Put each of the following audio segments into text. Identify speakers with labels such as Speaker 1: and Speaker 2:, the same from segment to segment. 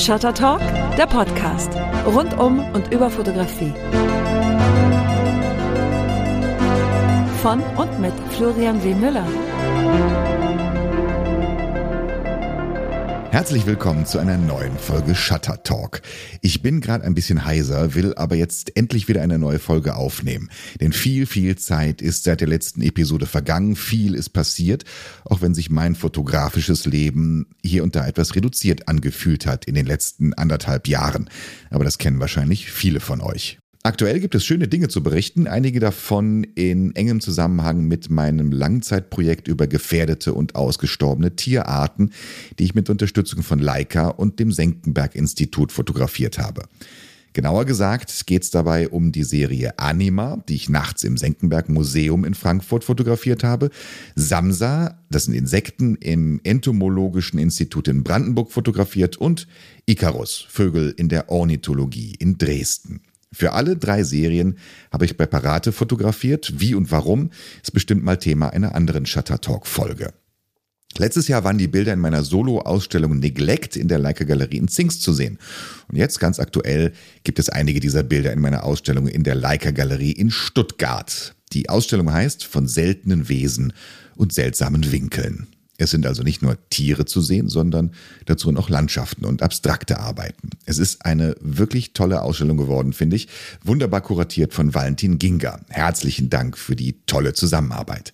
Speaker 1: Shutter Talk, der Podcast. Rund um und über Fotografie. Von und mit Florian W. Müller.
Speaker 2: Herzlich willkommen zu einer neuen Folge Shutter Talk. Ich bin gerade ein bisschen heiser, will aber jetzt endlich wieder eine neue Folge aufnehmen. Denn viel, viel Zeit ist seit der letzten Episode vergangen, viel ist passiert, auch wenn sich mein fotografisches Leben hier und da etwas reduziert angefühlt hat in den letzten anderthalb Jahren. Aber das kennen wahrscheinlich viele von euch. Aktuell gibt es schöne Dinge zu berichten, einige davon in engem Zusammenhang mit meinem Langzeitprojekt über gefährdete und ausgestorbene Tierarten, die ich mit Unterstützung von Leica und dem Senckenberg-Institut fotografiert habe. Genauer gesagt geht es dabei um die Serie Anima, die ich nachts im Senckenberg Museum in Frankfurt fotografiert habe, Samsa, das sind Insekten im Entomologischen Institut in Brandenburg fotografiert und Icarus, Vögel in der Ornithologie in Dresden. Für alle drei Serien habe ich Präparate fotografiert. Wie und warum ist bestimmt mal Thema einer anderen Shutter Talk Folge. Letztes Jahr waren die Bilder in meiner Solo-Ausstellung Neglect in der Leica Galerie in Zingst zu sehen. Und jetzt ganz aktuell gibt es einige dieser Bilder in meiner Ausstellung in der Leica Galerie in Stuttgart. Die Ausstellung heißt Von seltenen Wesen und seltsamen Winkeln. Es sind also nicht nur Tiere zu sehen, sondern dazu noch Landschaften und abstrakte Arbeiten. Es ist eine wirklich tolle Ausstellung geworden, finde ich. Wunderbar kuratiert von Valentin Ginga. Herzlichen Dank für die tolle Zusammenarbeit.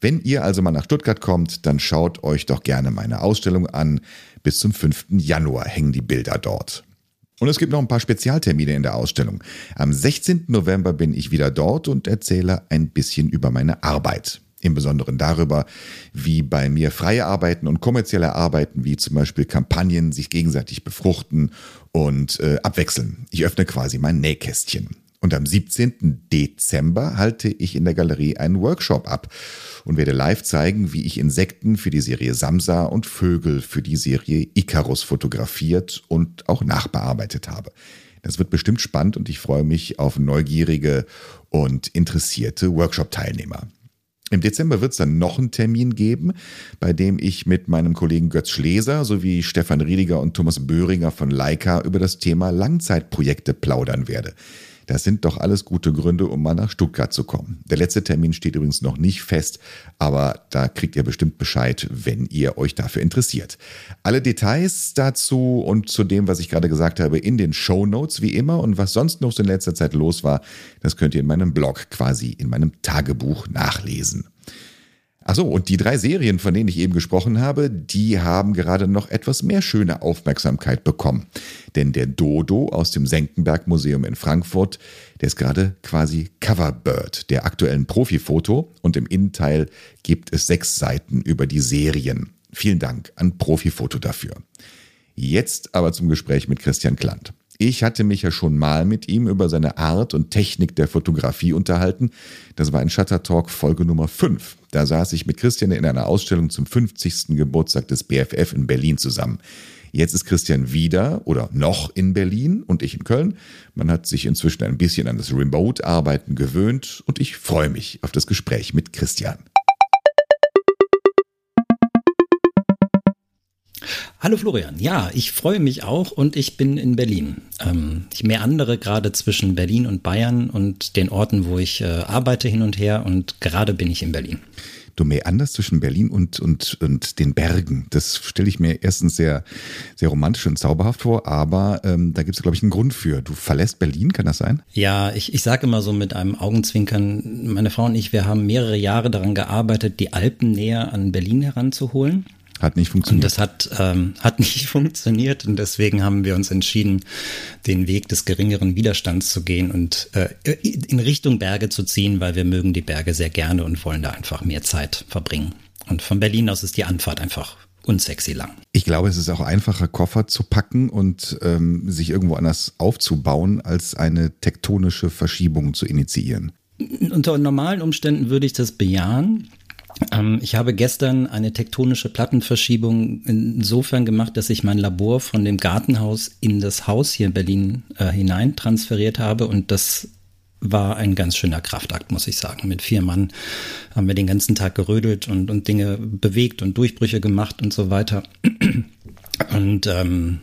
Speaker 2: Wenn ihr also mal nach Stuttgart kommt, dann schaut euch doch gerne meine Ausstellung an. Bis zum 5. Januar hängen die Bilder dort. Und es gibt noch ein paar Spezialtermine in der Ausstellung. Am 16. November bin ich wieder dort und erzähle ein bisschen über meine Arbeit. Im Besonderen darüber, wie bei mir freie Arbeiten und kommerzielle Arbeiten, wie zum Beispiel Kampagnen, sich gegenseitig befruchten und äh, abwechseln. Ich öffne quasi mein Nähkästchen. Und am 17. Dezember halte ich in der Galerie einen Workshop ab und werde live zeigen, wie ich Insekten für die Serie Samsa und Vögel für die Serie Icarus fotografiert und auch nachbearbeitet habe. Das wird bestimmt spannend und ich freue mich auf neugierige und interessierte Workshop-Teilnehmer. Im Dezember wird es dann noch einen Termin geben, bei dem ich mit meinem Kollegen Götz Schleser sowie Stefan Riediger und Thomas Böhringer von Leica über das Thema Langzeitprojekte plaudern werde. Das sind doch alles gute Gründe, um mal nach Stuttgart zu kommen. Der letzte Termin steht übrigens noch nicht fest, aber da kriegt ihr bestimmt Bescheid, wenn ihr euch dafür interessiert. Alle Details dazu und zu dem, was ich gerade gesagt habe, in den Show Notes wie immer und was sonst noch so in letzter Zeit los war, das könnt ihr in meinem Blog quasi in meinem Tagebuch nachlesen. Achso, und die drei Serien, von denen ich eben gesprochen habe, die haben gerade noch etwas mehr schöne Aufmerksamkeit bekommen. Denn der Dodo aus dem Senckenberg Museum in Frankfurt, der ist gerade quasi Coverbird der aktuellen Profifoto und im Innenteil gibt es sechs Seiten über die Serien. Vielen Dank an Profifoto dafür. Jetzt aber zum Gespräch mit Christian Klant. Ich hatte mich ja schon mal mit ihm über seine Art und Technik der Fotografie unterhalten. Das war in Shutter Talk Folge Nummer 5. Da saß ich mit Christian in einer Ausstellung zum 50. Geburtstag des BFF in Berlin zusammen. Jetzt ist Christian wieder oder noch in Berlin und ich in Köln. Man hat sich inzwischen ein bisschen an das Remote-Arbeiten gewöhnt und ich freue mich auf das Gespräch mit Christian.
Speaker 3: Hallo Florian, ja, ich freue mich auch und ich bin in Berlin. Ähm, ich meandere gerade zwischen Berlin und Bayern und den Orten, wo ich äh, arbeite hin und her und gerade bin ich in Berlin.
Speaker 2: Du meanderst zwischen Berlin und, und, und den Bergen. Das stelle ich mir erstens sehr, sehr romantisch und zauberhaft vor, aber ähm, da gibt es, glaube ich, einen Grund für. Du verlässt Berlin, kann das sein?
Speaker 3: Ja, ich, ich sage immer so mit einem Augenzwinkern, meine Frau und ich, wir haben mehrere Jahre daran gearbeitet, die Alpen näher an Berlin heranzuholen.
Speaker 2: Hat nicht funktioniert.
Speaker 3: Und das hat, ähm, hat nicht funktioniert und deswegen haben wir uns entschieden, den Weg des geringeren Widerstands zu gehen und äh, in Richtung Berge zu ziehen, weil wir mögen die Berge sehr gerne und wollen da einfach mehr Zeit verbringen. Und von Berlin aus ist die Anfahrt einfach unsexy lang.
Speaker 2: Ich glaube, es ist auch einfacher, Koffer zu packen und ähm, sich irgendwo anders aufzubauen, als eine tektonische Verschiebung zu initiieren.
Speaker 3: Unter normalen Umständen würde ich das bejahen. Ähm, ich habe gestern eine tektonische Plattenverschiebung insofern gemacht, dass ich mein Labor von dem Gartenhaus in das Haus hier in Berlin äh, hinein transferiert habe und das war ein ganz schöner Kraftakt, muss ich sagen. Mit vier Mann haben wir den ganzen Tag gerödelt und, und Dinge bewegt und Durchbrüche gemacht und so weiter. Und ähm,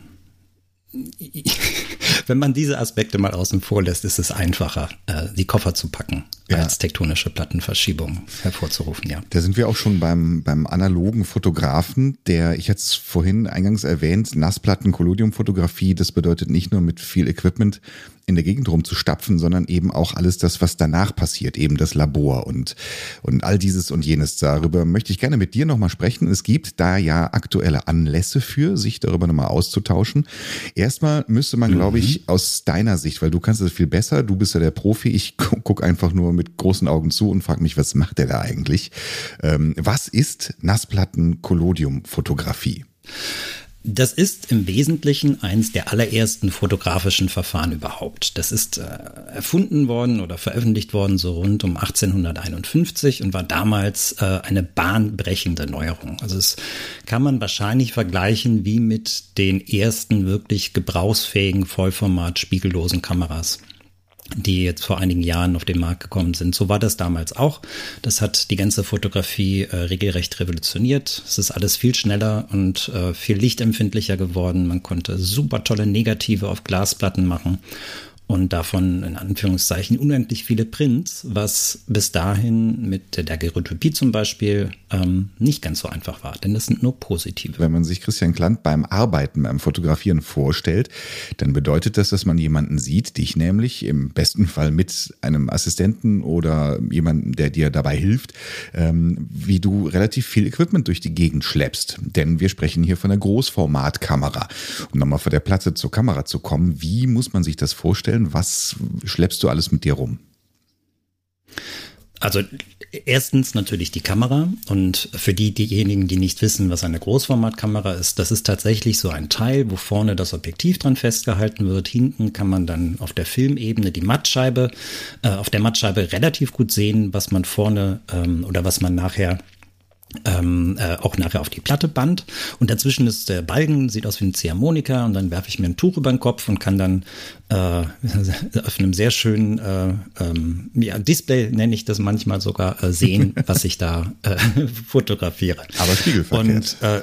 Speaker 3: wenn man diese Aspekte mal außen vor lässt, ist es einfacher, äh, die Koffer zu packen, ja. als tektonische Plattenverschiebung hervorzurufen, ja.
Speaker 2: Da sind wir auch schon beim, beim analogen Fotografen, der, ich hatte es vorhin eingangs erwähnt, Nassplatten, Collodium-Fotografie, das bedeutet nicht nur mit viel Equipment in der Gegend rumzustapfen, sondern eben auch alles das, was danach passiert, eben das Labor und, und all dieses und jenes. Darüber möchte ich gerne mit dir nochmal sprechen. Es gibt da ja aktuelle Anlässe für, sich darüber nochmal auszutauschen. Erstmal müsste man, mhm. glaube ich, aus deiner Sicht, weil du kannst es viel besser, du bist ja der Profi, ich gucke einfach nur mit großen Augen zu und frage mich, was macht der da eigentlich? Ähm, was ist Nassplatten-Collodium-Fotografie?
Speaker 3: Das ist im Wesentlichen eins der allerersten fotografischen Verfahren überhaupt. Das ist äh, erfunden worden oder veröffentlicht worden so rund um 1851 und war damals äh, eine bahnbrechende Neuerung. Also es kann man wahrscheinlich vergleichen wie mit den ersten wirklich gebrauchsfähigen Vollformat spiegellosen Kameras die jetzt vor einigen Jahren auf den Markt gekommen sind. So war das damals auch. Das hat die ganze Fotografie äh, regelrecht revolutioniert. Es ist alles viel schneller und äh, viel lichtempfindlicher geworden. Man konnte super tolle Negative auf Glasplatten machen und davon in Anführungszeichen unendlich viele Prints, was bis dahin mit der Daguerreotypie zum Beispiel ähm, nicht ganz so einfach war, denn das sind nur positive.
Speaker 2: Wenn man sich Christian Klant beim Arbeiten, beim Fotografieren vorstellt, dann bedeutet das, dass man jemanden sieht, dich nämlich im besten Fall mit einem Assistenten oder jemandem, der dir dabei hilft, ähm, wie du relativ viel Equipment durch die Gegend schleppst. Denn wir sprechen hier von einer Großformatkamera. Um nochmal von der Platte zur Kamera zu kommen, wie muss man sich das vorstellen? Vorstellen? Was schleppst du alles mit dir rum?
Speaker 3: Also erstens natürlich die Kamera und für die diejenigen, die nicht wissen, was eine Großformatkamera ist, das ist tatsächlich so ein Teil, wo vorne das Objektiv dran festgehalten wird. Hinten kann man dann auf der Filmebene die Mattscheibe, äh, auf der Mattscheibe relativ gut sehen, was man vorne ähm, oder was man nachher ähm, äh, auch nachher auf die Platte band. Und dazwischen ist der Balken, sieht aus wie ein Ziehharmonika und dann werfe ich mir ein Tuch über den Kopf und kann dann äh, auf einem sehr schönen äh, ähm, ja, Display, nenne ich das manchmal sogar, äh, sehen, was ich da äh, fotografiere.
Speaker 2: Aber spiegelverkehrt.
Speaker 3: Und äh,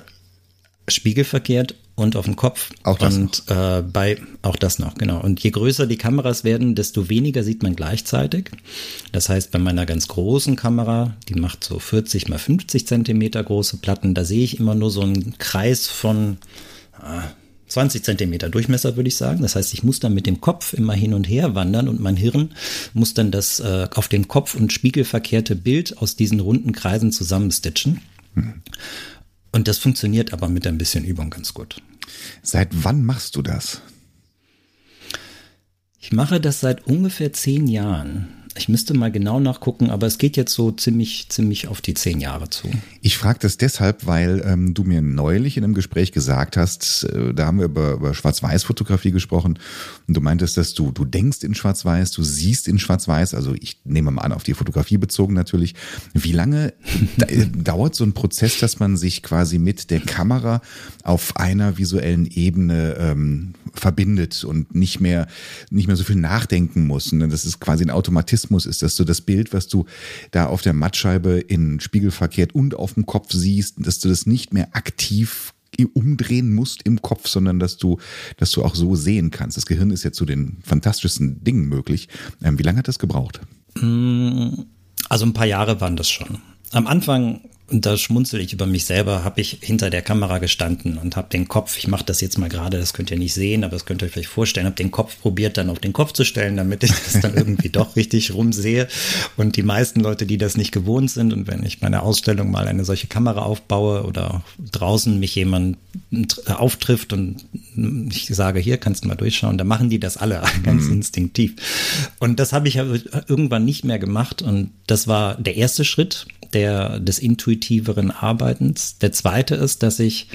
Speaker 3: spiegelverkehrt und auf dem Kopf.
Speaker 2: Auch das
Speaker 3: und noch. Äh, bei auch das noch, genau. Und je größer die Kameras werden, desto weniger sieht man gleichzeitig. Das heißt, bei meiner ganz großen Kamera, die macht so 40 mal 50 Zentimeter große Platten, da sehe ich immer nur so einen Kreis von äh, 20 Zentimeter Durchmesser, würde ich sagen. Das heißt, ich muss dann mit dem Kopf immer hin und her wandern und mein Hirn muss dann das äh, auf dem Kopf und spiegelverkehrte Bild aus diesen runden Kreisen zusammenstitchen. Hm. Und das funktioniert aber mit ein bisschen Übung ganz gut.
Speaker 2: Seit wann machst du das?
Speaker 3: Ich mache das seit ungefähr zehn Jahren. Ich müsste mal genau nachgucken, aber es geht jetzt so ziemlich, ziemlich auf die zehn Jahre zu.
Speaker 2: Ich frage das deshalb, weil ähm, du mir neulich in einem Gespräch gesagt hast, äh, da haben wir über, über Schwarz-Weiß-Fotografie gesprochen und du meintest, dass du, du denkst in Schwarz-Weiß, du siehst in Schwarz-Weiß, also ich nehme mal an, auf die Fotografie bezogen natürlich. Wie lange äh, dauert so ein Prozess, dass man sich quasi mit der Kamera auf einer visuellen Ebene ähm, verbindet und nicht mehr, nicht mehr so viel nachdenken muss? Und das ist quasi ein Automatismus Realismus ist, dass du das Bild, was du da auf der Mattscheibe in Spiegel verkehrt und auf dem Kopf siehst, dass du das nicht mehr aktiv umdrehen musst im Kopf, sondern dass du, dass du auch so sehen kannst. Das Gehirn ist ja zu den fantastischsten Dingen möglich. Ähm, wie lange hat das gebraucht?
Speaker 3: Mm, also ein paar Jahre waren das schon. Am Anfang und da schmunzel ich über mich selber, habe ich hinter der Kamera gestanden und habe den Kopf, ich mache das jetzt mal gerade, das könnt ihr nicht sehen, aber das könnt ihr euch vielleicht vorstellen, habe den Kopf probiert dann auf den Kopf zu stellen, damit ich das dann irgendwie doch richtig rumsehe. Und die meisten Leute, die das nicht gewohnt sind und wenn ich meine Ausstellung mal eine solche Kamera aufbaue oder draußen mich jemand auftrifft und ich sage, hier kannst du mal durchschauen, da machen die das alle ganz mhm. instinktiv. Und das habe ich irgendwann nicht mehr gemacht und das war der erste Schritt der, des intuitiveren Arbeitens. Der zweite ist, dass ich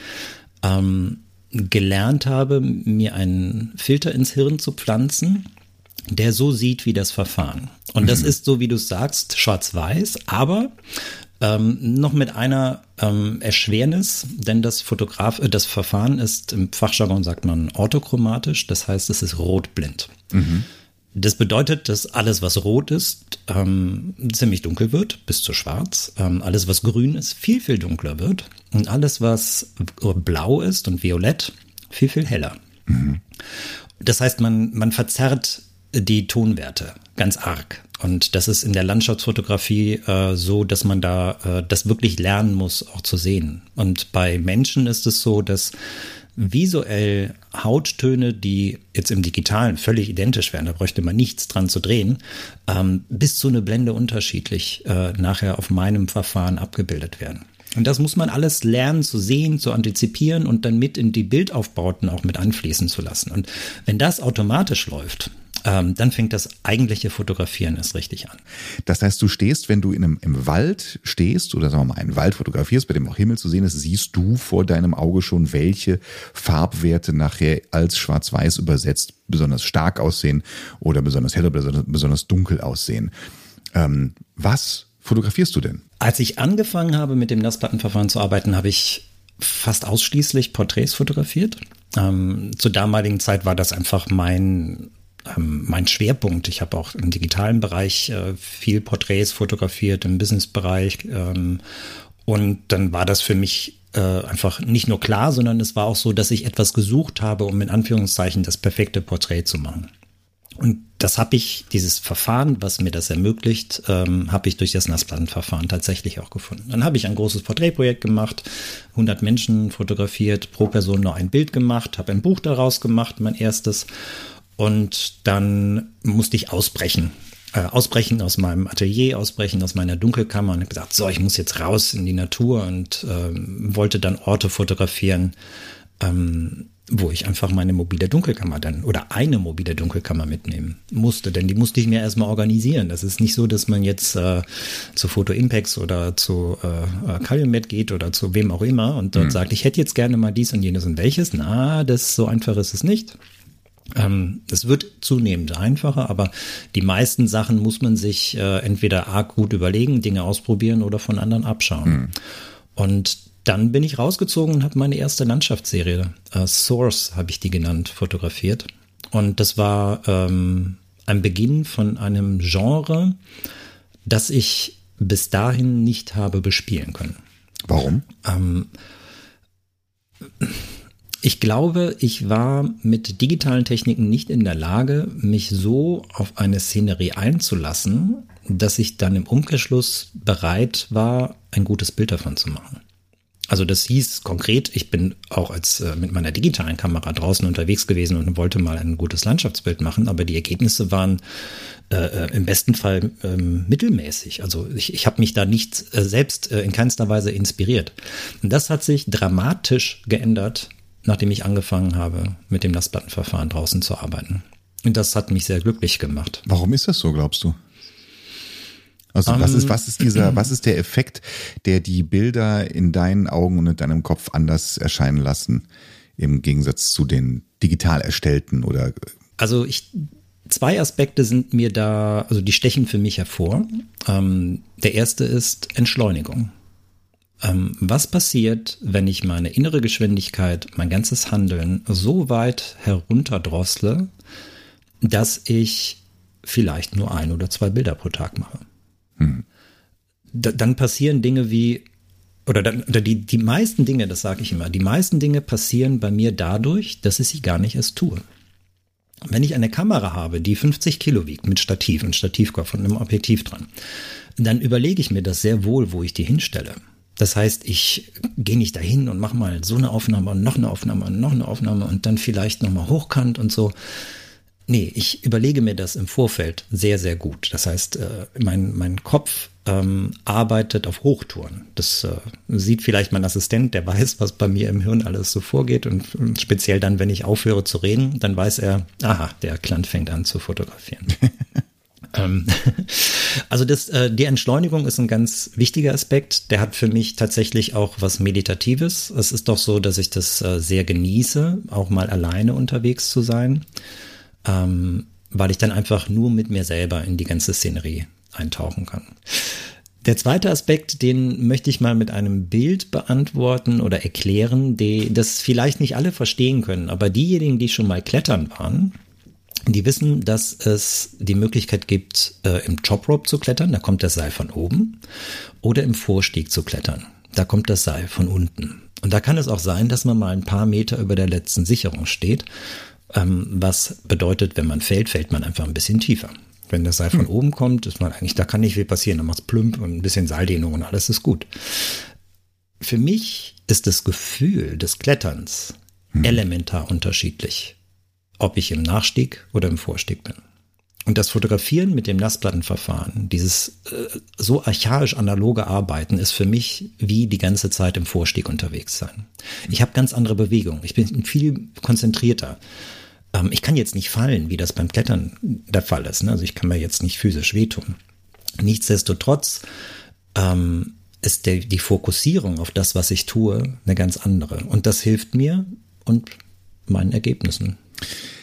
Speaker 3: ähm, gelernt habe, mir einen Filter ins Hirn zu pflanzen, der so sieht wie das Verfahren. Und das mhm. ist so, wie du sagst, schwarz-weiß, aber ähm, noch mit einer ähm, Erschwernis, denn das Fotograf, äh, das Verfahren ist im Fachjargon sagt man orthochromatisch, das heißt, es ist rotblind. Mhm. Das bedeutet, dass alles, was rot ist, ähm, ziemlich dunkel wird, bis zu schwarz. Ähm, alles, was grün ist, viel, viel dunkler wird. Und alles, was blau ist und violett, viel, viel heller. Mhm. Das heißt, man, man verzerrt die Tonwerte ganz arg. Und das ist in der Landschaftsfotografie äh, so, dass man da äh, das wirklich lernen muss, auch zu sehen. Und bei Menschen ist es so, dass visuell Hauttöne, die jetzt im Digitalen völlig identisch wären, da bräuchte man nichts dran zu drehen, ähm, bis zu eine Blende unterschiedlich äh, nachher auf meinem Verfahren abgebildet werden. Und das muss man alles lernen zu sehen, zu antizipieren und dann mit in die Bildaufbauten auch mit anfließen zu lassen. Und wenn das automatisch läuft, ähm, dann fängt das eigentliche Fotografieren erst richtig an.
Speaker 2: Das heißt, du stehst, wenn du in einem, im Wald stehst oder sagen wir mal einen Wald fotografierst, bei dem auch Himmel zu sehen ist, siehst du vor deinem Auge schon, welche Farbwerte nachher als schwarz-weiß übersetzt besonders stark aussehen oder besonders hell oder besonders dunkel aussehen. Ähm, was fotografierst du denn?
Speaker 3: Als ich angefangen habe, mit dem Nassplattenverfahren zu arbeiten, habe ich fast ausschließlich Porträts fotografiert. Ähm, zur damaligen Zeit war das einfach mein ähm, mein Schwerpunkt. Ich habe auch im digitalen Bereich äh, viel Porträts fotografiert, im Businessbereich. Ähm, und dann war das für mich äh, einfach nicht nur klar, sondern es war auch so, dass ich etwas gesucht habe, um in Anführungszeichen das perfekte Porträt zu machen. Und das habe ich, dieses Verfahren, was mir das ermöglicht, ähm, habe ich durch das Nassplattenverfahren tatsächlich auch gefunden. Dann habe ich ein großes Porträtprojekt gemacht, 100 Menschen fotografiert, pro Person nur ein Bild gemacht, habe ein Buch daraus gemacht, mein erstes. Und dann musste ich ausbrechen. Äh, ausbrechen aus meinem Atelier, ausbrechen aus meiner Dunkelkammer und habe gesagt, so, ich muss jetzt raus in die Natur und ähm, wollte dann Orte fotografieren, ähm, wo ich einfach meine mobile Dunkelkammer dann oder eine mobile Dunkelkammer mitnehmen musste, denn die musste ich mir erstmal organisieren. Das ist nicht so, dass man jetzt äh, zu Photo Impacts oder zu äh, Calumet geht oder zu wem auch immer und dort mhm. sagt, ich hätte jetzt gerne mal dies und jenes und welches. Na, das so einfach ist es nicht. Ähm, es wird zunehmend einfacher, aber die meisten Sachen muss man sich äh, entweder arg gut überlegen, Dinge ausprobieren oder von anderen abschauen. Mhm. Und dann bin ich rausgezogen und habe meine erste Landschaftsserie, äh, Source habe ich die genannt, fotografiert. Und das war ähm, ein Beginn von einem Genre, das ich bis dahin nicht habe bespielen können.
Speaker 2: Warum?
Speaker 3: Ähm, ich glaube, ich war mit digitalen Techniken nicht in der Lage, mich so auf eine Szenerie einzulassen, dass ich dann im Umkehrschluss bereit war, ein gutes Bild davon zu machen. Also das hieß konkret, ich bin auch als äh, mit meiner digitalen Kamera draußen unterwegs gewesen und wollte mal ein gutes Landschaftsbild machen, aber die Ergebnisse waren äh, äh im besten Fall ähm, mittelmäßig. Also ich, ich habe mich da nicht äh, selbst äh, in keinster Weise inspiriert. Und das hat sich dramatisch geändert nachdem ich angefangen habe, mit dem Nassplattenverfahren draußen zu arbeiten. Und das hat mich sehr glücklich gemacht.
Speaker 2: Warum ist das so, glaubst du? Also um, was ist, was ist dieser, was ist der Effekt, der die Bilder in deinen Augen und in deinem Kopf anders erscheinen lassen, im Gegensatz zu den digital erstellten oder?
Speaker 3: Also ich, zwei Aspekte sind mir da, also die stechen für mich hervor. Ähm, der erste ist Entschleunigung. Ähm, was passiert, wenn ich meine innere Geschwindigkeit, mein ganzes Handeln so weit herunterdrossle, dass ich vielleicht nur ein oder zwei Bilder pro Tag mache? Hm. dann passieren Dinge wie, oder, dann, oder die, die meisten Dinge, das sage ich immer, die meisten Dinge passieren bei mir dadurch, dass ich sie gar nicht erst tue. Wenn ich eine Kamera habe, die 50 Kilo wiegt mit Stativ und Stativkopf und einem Objektiv dran, dann überlege ich mir das sehr wohl, wo ich die hinstelle. Das heißt, ich gehe nicht dahin und mache mal so eine Aufnahme und noch eine Aufnahme und noch eine Aufnahme und dann vielleicht nochmal hochkant und so. Nee, ich überlege mir das im Vorfeld sehr, sehr gut. Das heißt, äh, mein, mein Kopf ähm, arbeitet auf Hochtouren. Das äh, sieht vielleicht mein Assistent, der weiß, was bei mir im Hirn alles so vorgeht. Und, speziell dann, wenn ich aufhöre zu reden, dann weiß er, aha, der Klant fängt an zu fotografieren. Ähm, also das, äh, die Entschleunigung ist ein ganz wichtiger Aspekt. Der hat für mich tatsächlich auch was Meditatives. Es ist doch so, dass ich das äh, sehr genieße, auch mal alleine unterwegs zu sein, ähm, weil ich dann einfach nur mit mir selber in die ganze Szenerie eintauchen kann. Der zweite Aspekt, den möchte ich mal mit einem Bild beantworten oder erklären, die, das vielleicht nicht alle verstehen können, aber diejenigen, die schon mal klettern waren, die wissen, dass es die Möglichkeit gibt, äh, im Chop Rope zu klettern, da kommt das Seil von oben, oder im Vorstieg zu klettern, da kommt das Seil von unten. Und da kann es auch sein, dass man mal ein paar Meter über der letzten Sicherung steht. Ähm, was bedeutet, wenn man fällt, fällt man einfach ein bisschen tiefer. Wenn das Seil von hm. oben kommt, ist man eigentlich, da kann nicht viel passieren. Dann macht es plümp und ein bisschen Seildehnung und alles ist gut. Für mich ist das Gefühl des Kletterns hm. elementar unterschiedlich, ob ich im Nachstieg oder im Vorstieg bin. Und das Fotografieren mit dem Nassplattenverfahren, dieses äh, so archaisch analoge Arbeiten, ist für mich wie die ganze Zeit im Vorstieg unterwegs sein. Ich habe ganz andere Bewegungen. Ich bin viel konzentrierter. Ähm, ich kann jetzt nicht fallen, wie das beim Klettern der Fall ist. Ne? Also ich kann mir jetzt nicht physisch wehtun. Nichtsdestotrotz ähm, ist der, die Fokussierung auf das, was ich tue, eine ganz andere. Und das hilft mir und meinen Ergebnissen.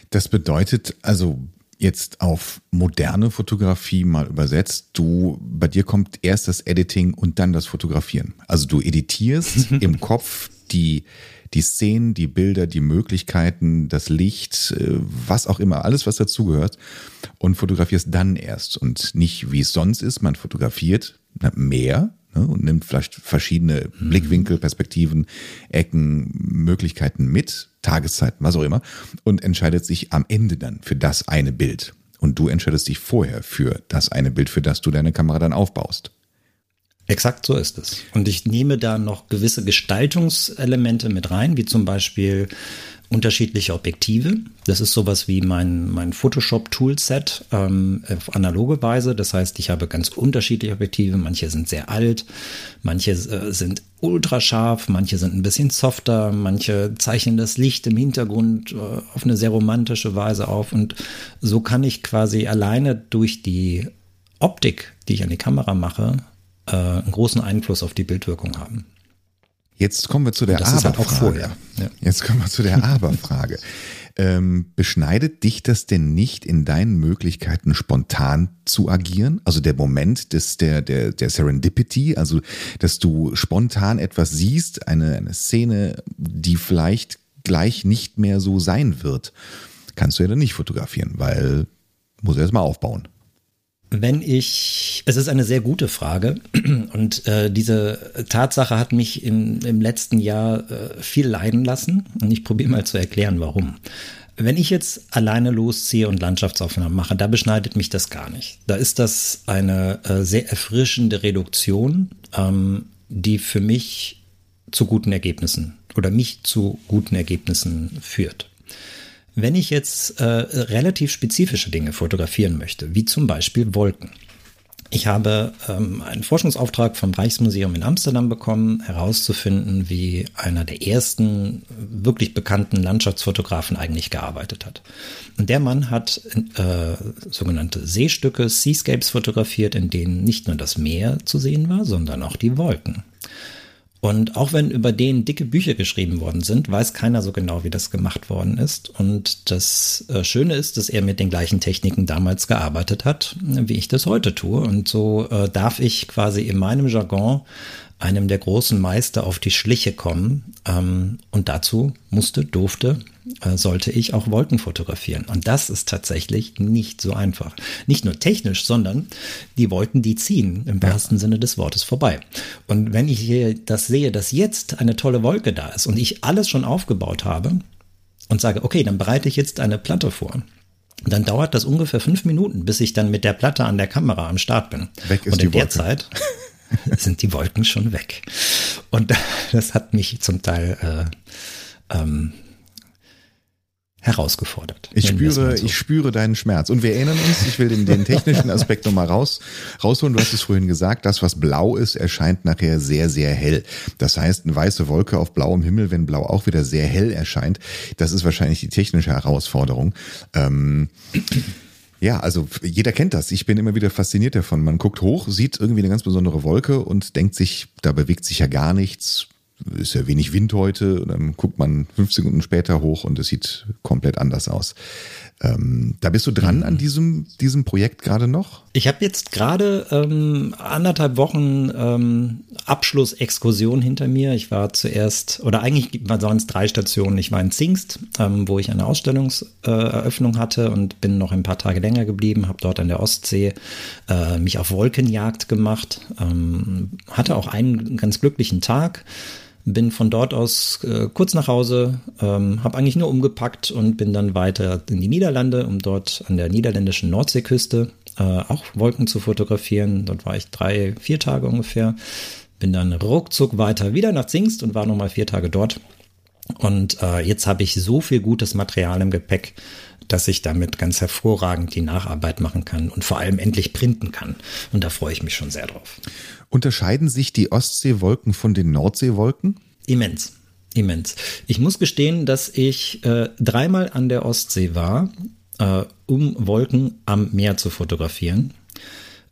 Speaker 2: Das bedeutet also jetzt auf moderne Fotografie mal übersetzt, du, bei dir kommt erst das Editing und dann das Fotografieren. Also du editierst im Kopf die, die Szenen, die Bilder, die Möglichkeiten, das Licht, äh, was auch immer, alles, was dazugehört und fotografierst dann erst und nicht wie es sonst ist. Man fotografiert mehr, ne, und nimmt vielleicht verschiedene mhm. Blickwinkel, Perspektiven, Ecken, Möglichkeiten mit, Tageszeiten, was auch immer, und entscheidet sich am Ende dann für das eine Bild. Und du entscheidest dich vorher für das eine Bild, für das du deine Kamera dann aufbaust.
Speaker 3: Exakt so ist es. Und ich nehme da noch gewisse Gestaltungselemente mit rein, wie zum Beispiel unterschiedliche Objektive. Das ist sowas wie mein, mein Photoshop-Toolset ähm, auf analoge Weise. Das heißt, ich habe ganz unterschiedliche Objektive. Manche sind sehr alt, manche äh, sind ultra scharf, manche sind ein bisschen softer, manche zeichnen das Licht im Hintergrund äh, auf eine sehr romantische Weise auf. Und so kann ich quasi alleine durch die Optik, die ich an die Kamera mache, äh, einen großen Einfluss auf die Bildwirkung haben.
Speaker 2: Jetzt kommen wir zu der Aber-Frage. Halt ja. Jetzt kommen wir zu der Aber-Frage. ähm, beschneidet dich das denn nicht in deinen Möglichkeiten, spontan zu agieren? Also der Moment des, der, der, der Serendipity, also dass du spontan etwas siehst, eine, eine Szene, die vielleicht gleich nicht mehr so sein wird, kannst du ja dann nicht fotografieren, weil muss erst mal aufbauen.
Speaker 3: Wenn ich, es ist eine sehr gute Frage und äh, diese Tatsache hat mich im, im letzten Jahr äh, viel leiden lassen und ich probiere mal zu erklären, warum. Wenn ich jetzt alleine losziehe und Landschaftsaufnahmen mache, da beschneidet mich das gar nicht. Da ist das eine äh, sehr erfrischende Reduktion, ähm, die für mich zu guten Ergebnissen oder mich zu guten Ergebnissen führt. Wenn ich jetzt äh, relativ spezifische Dinge fotografieren möchte, wie zum Beispiel Wolken. Ich habe ähm, einen Forschungsauftrag vom Reichsmuseum in Amsterdam bekommen, herauszufinden, wie einer der ersten wirklich bekannten Landschaftsfotografen eigentlich gearbeitet hat. Und der Mann hat äh, sogenannte Seestücke, Seascapes fotografiert, in denen nicht nur das Meer zu sehen war, sondern auch die Wolken. Und auch wenn über den dicke Bücher geschrieben worden sind, weiß keiner so genau, wie das gemacht worden ist. Und das äh, Schöne ist, dass er mit den gleichen Techniken damals gearbeitet hat, wie ich das heute tue. Und so äh, darf ich quasi in meinem Jargon einem der großen Meister auf die Schliche kommen. Ähm, und dazu musste, durfte, äh, sollte ich auch Wolken fotografieren. Und das ist tatsächlich nicht so einfach. Nicht nur technisch, sondern die Wolken, die ziehen im ja. wahrsten Sinne des Wortes vorbei. Und wenn ich hier das sehe, dass jetzt eine tolle Wolke da ist und ich alles schon aufgebaut habe und sage, okay, dann bereite ich jetzt eine Platte vor. Dann dauert das ungefähr fünf Minuten, bis ich dann mit der Platte an der Kamera am Start bin.
Speaker 2: Weg ist
Speaker 3: und in
Speaker 2: die
Speaker 3: der Zeit sind die Wolken schon weg. Und das hat mich zum Teil äh, ähm, herausgefordert.
Speaker 2: Ich spüre, so. ich spüre deinen Schmerz. Und wir erinnern uns, ich will den, den technischen Aspekt nochmal raus, rausholen. Du hast es vorhin gesagt, das, was blau ist, erscheint nachher sehr, sehr hell. Das heißt, eine weiße Wolke auf blauem Himmel, wenn blau auch wieder sehr hell erscheint, das ist wahrscheinlich die technische Herausforderung. Ähm, ja, also jeder kennt das. Ich bin immer wieder fasziniert davon. Man guckt hoch, sieht irgendwie eine ganz besondere Wolke und denkt sich, da bewegt sich ja gar nichts ist ja wenig Wind heute. Und dann guckt man fünf Sekunden später hoch und es sieht komplett anders aus. Ähm, da bist du dran mhm. an diesem, diesem Projekt gerade noch?
Speaker 3: Ich habe jetzt gerade ähm, anderthalb Wochen ähm, Abschlussexkursion hinter mir. Ich war zuerst, oder eigentlich waren es drei Stationen. Ich war in Zingst, ähm, wo ich eine Ausstellungseröffnung äh, hatte und bin noch ein paar Tage länger geblieben, habe dort an der Ostsee äh, mich auf Wolkenjagd gemacht, ähm, hatte auch einen ganz glücklichen Tag bin von dort aus äh, kurz nach Hause, ähm, habe eigentlich nur umgepackt und bin dann weiter in die Niederlande, um dort an der niederländischen Nordseeküste äh, auch Wolken zu fotografieren. Dort war ich drei, vier Tage ungefähr. Bin dann ruckzuck weiter wieder nach Zingst und war nochmal vier Tage dort. Und äh, jetzt habe ich so viel gutes Material im Gepäck, dass ich damit ganz hervorragend die Nacharbeit machen kann und vor allem endlich printen kann. Und da freue ich mich schon sehr drauf.
Speaker 2: Unterscheiden sich die Ostseewolken von den Nordseewolken?
Speaker 3: Immens. Immens. Ich muss gestehen, dass ich äh, dreimal an der Ostsee war, äh, um Wolken am Meer zu fotografieren.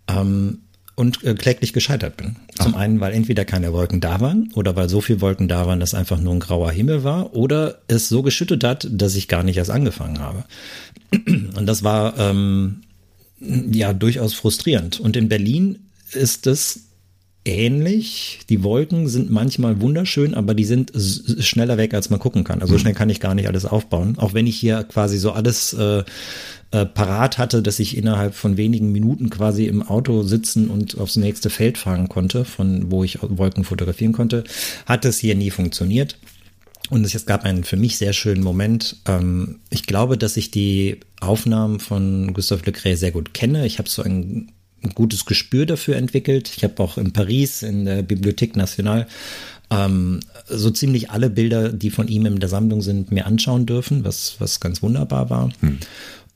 Speaker 3: Ähm, und äh, kläglich gescheitert bin. Zum Ach. einen, weil entweder keine Wolken da waren oder weil so viele Wolken da waren, dass einfach nur ein grauer Himmel war oder es so geschüttet hat, dass ich gar nicht erst angefangen habe. Und das war ähm, ja durchaus frustrierend. Und in Berlin ist es ähnlich. Die Wolken sind manchmal wunderschön, aber die sind schneller weg, als man gucken kann. Also so mhm. schnell kann ich gar nicht alles aufbauen. Auch wenn ich hier quasi so alles äh, äh, parat hatte, dass ich innerhalb von wenigen Minuten quasi im Auto sitzen und aufs nächste Feld fahren konnte, von wo ich Wolken fotografieren konnte, hat es hier nie funktioniert. Und es gab einen für mich sehr schönen Moment. Ähm, ich glaube, dass ich die Aufnahmen von Gustave Le Cray sehr gut kenne. Ich habe so ein gutes Gespür dafür entwickelt. Ich habe auch in Paris in der Bibliothèque Nationale ähm, so ziemlich alle Bilder, die von ihm in der Sammlung sind, mir anschauen dürfen, was, was ganz wunderbar war. Hm.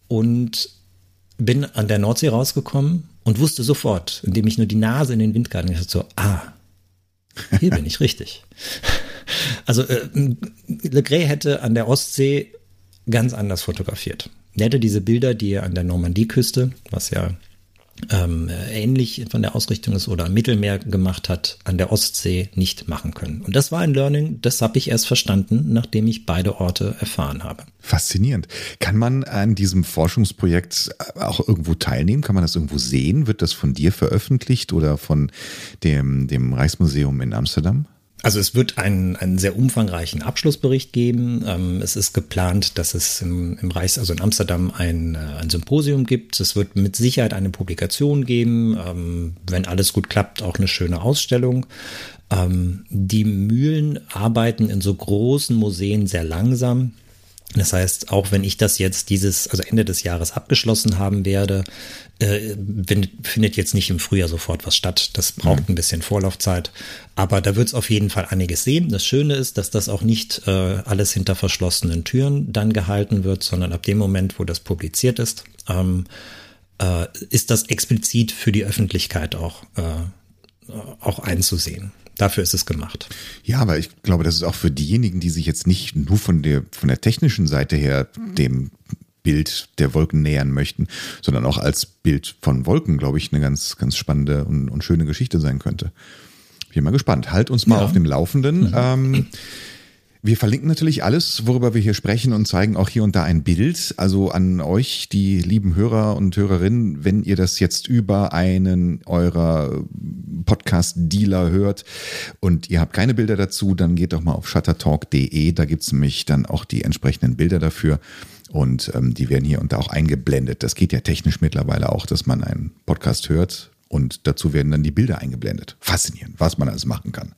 Speaker 3: Und bin an der Nordsee rausgekommen und wusste sofort, indem ich nur die Nase in den Wind gehalten habe, so, ah, hier bin ich richtig. Also äh, Le Gray hätte an der Ostsee ganz anders fotografiert. Er hätte diese Bilder, die er an der Normandieküste, was ja ähm, ähnlich von der Ausrichtung ist oder am Mittelmeer gemacht hat, an der Ostsee nicht machen können. Und das war ein Learning, das habe ich erst verstanden, nachdem ich beide Orte erfahren habe.
Speaker 2: Faszinierend. Kann man an diesem Forschungsprojekt auch irgendwo teilnehmen? Kann man das irgendwo sehen? Wird das von dir veröffentlicht oder von dem, dem Reichsmuseum in Amsterdam?
Speaker 3: Also es wird einen, einen sehr umfangreichen Abschlussbericht geben. Ähm, es ist geplant, dass es im, im Reichs, also in Amsterdam ein, äh, ein Symposium gibt. Es wird mit Sicherheit eine Publikation geben. Ähm, wenn alles gut klappt, auch eine schöne Ausstellung. Ähm, die Mühlen arbeiten in so großen Museen sehr langsam. Das heißt, auch wenn ich das jetzt dieses, also Ende des Jahres abgeschlossen haben werde, äh, findet jetzt nicht im Frühjahr sofort was statt. Das braucht mhm. ein bisschen Vorlaufzeit. Aber da wird es auf jeden Fall einiges sehen. Das Schöne ist, dass das auch nicht äh, alles hinter verschlossenen Türen dann gehalten wird, sondern ab dem Moment, wo das publiziert ist, ähm, äh, ist das explizit für die Öffentlichkeit auch, äh, auch einzusehen. Dafür ist es gemacht.
Speaker 2: Ja, aber ich glaube, das ist auch für diejenigen, die sich jetzt nicht nur von der, von der technischen Seite her dem Bild der Wolken nähern möchten, sondern auch als Bild von Wolken, glaube ich, eine ganz, ganz spannende und, und schöne Geschichte sein könnte. Bin mal gespannt. Halt uns mal ja. auf dem Laufenden. Mhm. Ähm, wir verlinken natürlich alles, worüber wir hier sprechen und zeigen auch hier und da ein Bild. Also an euch, die lieben Hörer und Hörerinnen, wenn ihr das jetzt über einen eurer Podcast-Dealer hört und ihr habt keine Bilder dazu, dann geht doch mal auf shuttertalk.de. Da gibt's nämlich dann auch die entsprechenden Bilder dafür. Und ähm, die werden hier und da auch eingeblendet. Das geht ja technisch mittlerweile auch, dass man einen Podcast hört und dazu werden dann die Bilder eingeblendet. Faszinierend, was man alles machen kann.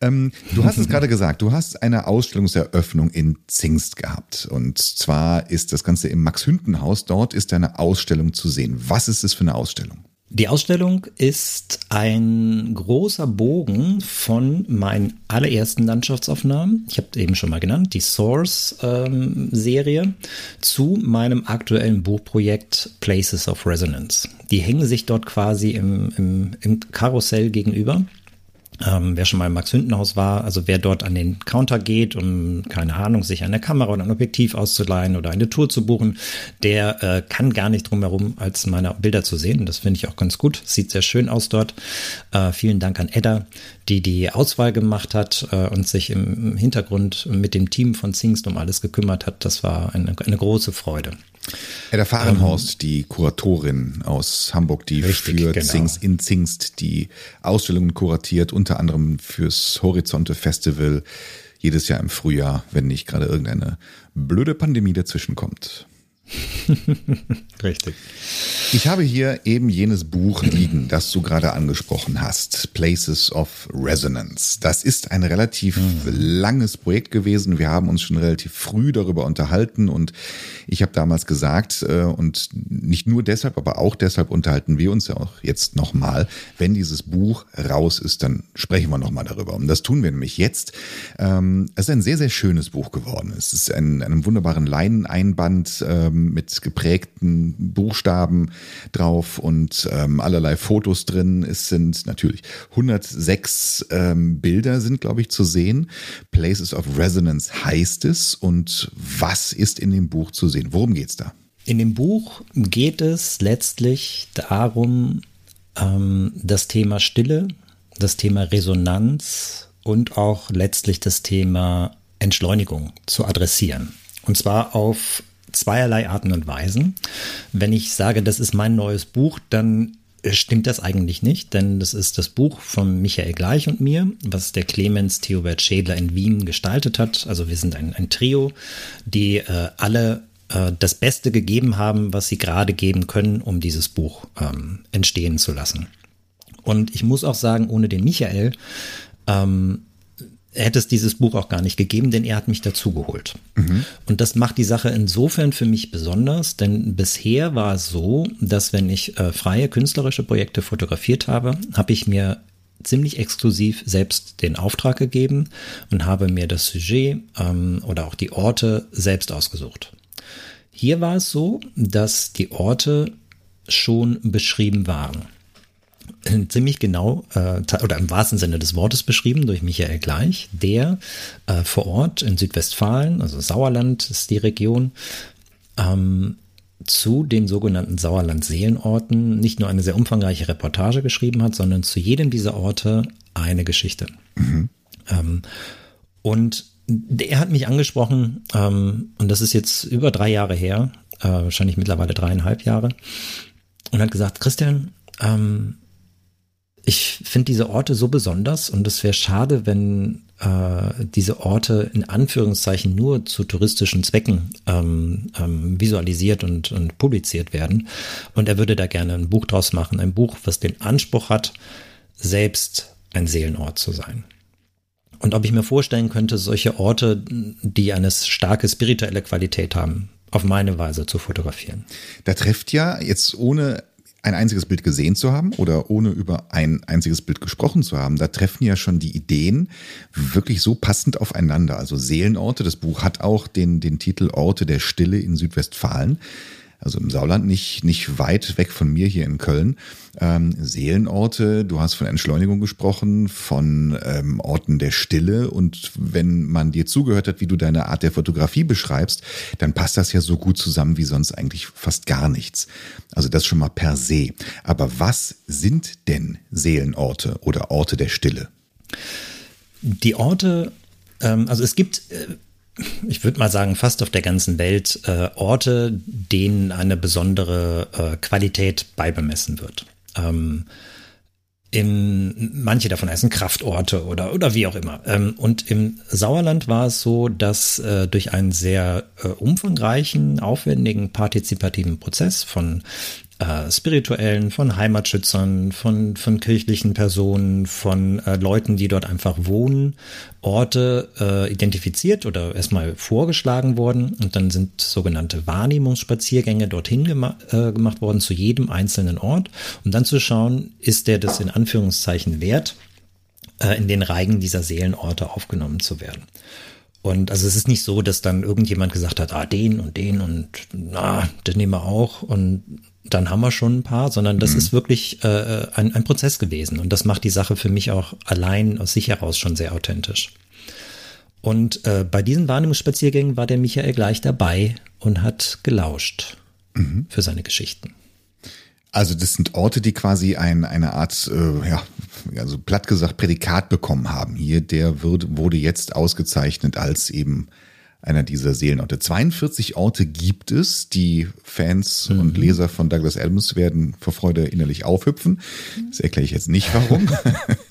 Speaker 2: Ähm, du hast es gerade gesagt, du hast eine Ausstellungseröffnung in Zingst gehabt. Und zwar ist das Ganze im Max-Hünten-Haus. Dort ist eine Ausstellung zu sehen. Was ist es für eine Ausstellung?
Speaker 3: Die Ausstellung ist ein großer Bogen von meinen allerersten Landschaftsaufnahmen. Ich habe eben schon mal genannt, die Source-Serie ähm, zu meinem aktuellen Buchprojekt Places of Resonance. Die hängen sich dort quasi im, im, im Karussell gegenüber. Ähm, wer schon mal im Max-Hündenhaus war, also wer dort an den Counter geht, um, keine Ahnung, sich eine Kamera oder ein Objektiv auszuleihen oder eine Tour zu buchen, der äh, kann gar nicht drum herum, als meine Bilder zu sehen. Das finde ich auch ganz gut. Sieht sehr schön aus dort. Äh, vielen Dank an Edda, die die Auswahl gemacht hat äh, und sich im, im Hintergrund mit dem Team von Zingst um alles gekümmert hat. Das war eine, eine große Freude.
Speaker 2: Edda Fahrenhorst, ähm, die Kuratorin aus Hamburg, die richtig, für genau. Zingst in Zingst die Ausstellungen kuratiert, unter anderem fürs Horizonte Festival jedes Jahr im Frühjahr, wenn nicht gerade irgendeine blöde Pandemie dazwischen kommt.
Speaker 3: richtig.
Speaker 2: Ich habe hier eben jenes Buch liegen, das du gerade angesprochen hast, Places of Resonance. Das ist ein relativ mhm. langes Projekt gewesen. Wir haben uns schon relativ früh darüber unterhalten und ich habe damals gesagt, äh, und nicht nur deshalb, aber auch deshalb unterhalten wir uns ja auch jetzt nochmal, wenn dieses Buch raus ist, dann sprechen wir nochmal darüber. Und das tun wir nämlich jetzt. Ähm, es ist ein sehr, sehr schönes Buch geworden. Es ist ein, einem wunderbaren Leineneinband mit geprägten Buchstaben drauf und ähm, allerlei Fotos drin. Es sind natürlich 106 ähm, Bilder sind, glaube ich, zu sehen. Places of Resonance heißt es. Und was ist in dem Buch zu sehen? Worum geht's da?
Speaker 3: In dem Buch geht es letztlich darum, ähm, das Thema Stille, das Thema Resonanz und auch letztlich das Thema Entschleunigung zu adressieren. Und zwar auf zweierlei Arten und Weisen. Wenn ich sage, das ist mein neues Buch, dann stimmt das eigentlich nicht, denn das ist das Buch von Michael Gleich und mir, was der Clemens Theobert Schädler in Wien gestaltet hat. Also wir sind ein, ein Trio, die äh, alle äh, das Beste gegeben haben, was sie gerade geben können, um dieses Buch ähm, entstehen zu lassen. Und ich muss auch sagen, ohne den Michael ähm, hätte es dieses Buch auch gar nicht gegeben, denn er hat mich dazugeholt. Mhm. Und das macht die Sache insofern für mich besonders, denn bisher war es so, dass wenn ich äh, freie künstlerische Projekte fotografiert habe, habe ich mir ziemlich exklusiv selbst den Auftrag gegeben und habe mir das Sujet ähm, oder auch die Orte selbst ausgesucht. Hier war es so, dass die Orte schon beschrieben waren. Ziemlich genau äh, oder im wahrsten Sinne des Wortes beschrieben durch Michael Gleich, der äh, vor Ort in Südwestfalen, also Sauerland ist die Region, ähm, zu den sogenannten Sauerland-Seelenorten nicht nur eine sehr umfangreiche Reportage geschrieben hat, sondern zu jedem dieser Orte eine Geschichte. Mhm. Ähm, und er hat mich angesprochen, ähm, und das ist jetzt über drei Jahre her, äh, wahrscheinlich mittlerweile dreieinhalb Jahre, und hat gesagt, Christian, ähm, ich finde diese Orte so besonders und es wäre schade, wenn äh, diese Orte in Anführungszeichen nur zu touristischen Zwecken ähm, ähm, visualisiert und, und publiziert werden. Und er würde da gerne ein Buch draus machen, ein Buch, was den Anspruch hat, selbst ein Seelenort zu sein. Und ob ich mir vorstellen könnte, solche Orte, die eine starke spirituelle Qualität haben, auf meine Weise zu fotografieren.
Speaker 2: Da trifft ja jetzt ohne ein einziges Bild gesehen zu haben oder ohne über ein einziges Bild gesprochen zu haben, da treffen ja schon die Ideen wirklich so passend aufeinander. Also Seelenorte, das Buch hat auch den, den Titel Orte der Stille in Südwestfalen also im Sauerland, nicht, nicht weit weg von mir hier in Köln. Ähm, Seelenorte, du hast von Entschleunigung gesprochen, von ähm, Orten der Stille. Und wenn man dir zugehört hat, wie du deine Art der Fotografie beschreibst, dann passt das ja so gut zusammen wie sonst eigentlich fast gar nichts. Also das schon mal per se. Aber was sind denn Seelenorte oder Orte der Stille?
Speaker 3: Die Orte, ähm, also es gibt äh, ich würde mal sagen, fast auf der ganzen Welt äh, Orte, denen eine besondere äh, Qualität beibemessen wird. Ähm, im, manche davon heißen Kraftorte oder, oder wie auch immer. Ähm, und im Sauerland war es so, dass äh, durch einen sehr äh, umfangreichen, aufwendigen, partizipativen Prozess von äh, spirituellen, von Heimatschützern, von, von kirchlichen Personen, von äh, Leuten, die dort einfach wohnen, Orte äh, identifiziert oder erstmal vorgeschlagen worden und dann sind sogenannte Wahrnehmungsspaziergänge dorthin gema äh, gemacht worden zu jedem einzelnen Ort, um dann zu schauen, ist der das in Anführungszeichen wert, äh, in den Reigen dieser Seelenorte aufgenommen zu werden. Und also es ist nicht so, dass dann irgendjemand gesagt hat, ah, den und den und na, den nehmen wir auch. Und dann haben wir schon ein paar, sondern das mhm. ist wirklich äh, ein, ein Prozess gewesen. Und das macht die Sache für mich auch allein aus sich heraus schon sehr authentisch. Und äh, bei diesen Wahrnehmungsspaziergängen war der Michael gleich dabei und hat gelauscht mhm. für seine Geschichten.
Speaker 2: Also das sind Orte, die quasi ein, eine Art, äh, ja, also platt gesagt, Prädikat bekommen haben. Hier, der wird, wurde jetzt ausgezeichnet als eben einer dieser Seelenorte. 42 Orte gibt es. Die Fans mhm. und Leser von Douglas Adams werden vor Freude innerlich aufhüpfen. Das erkläre ich jetzt nicht, warum.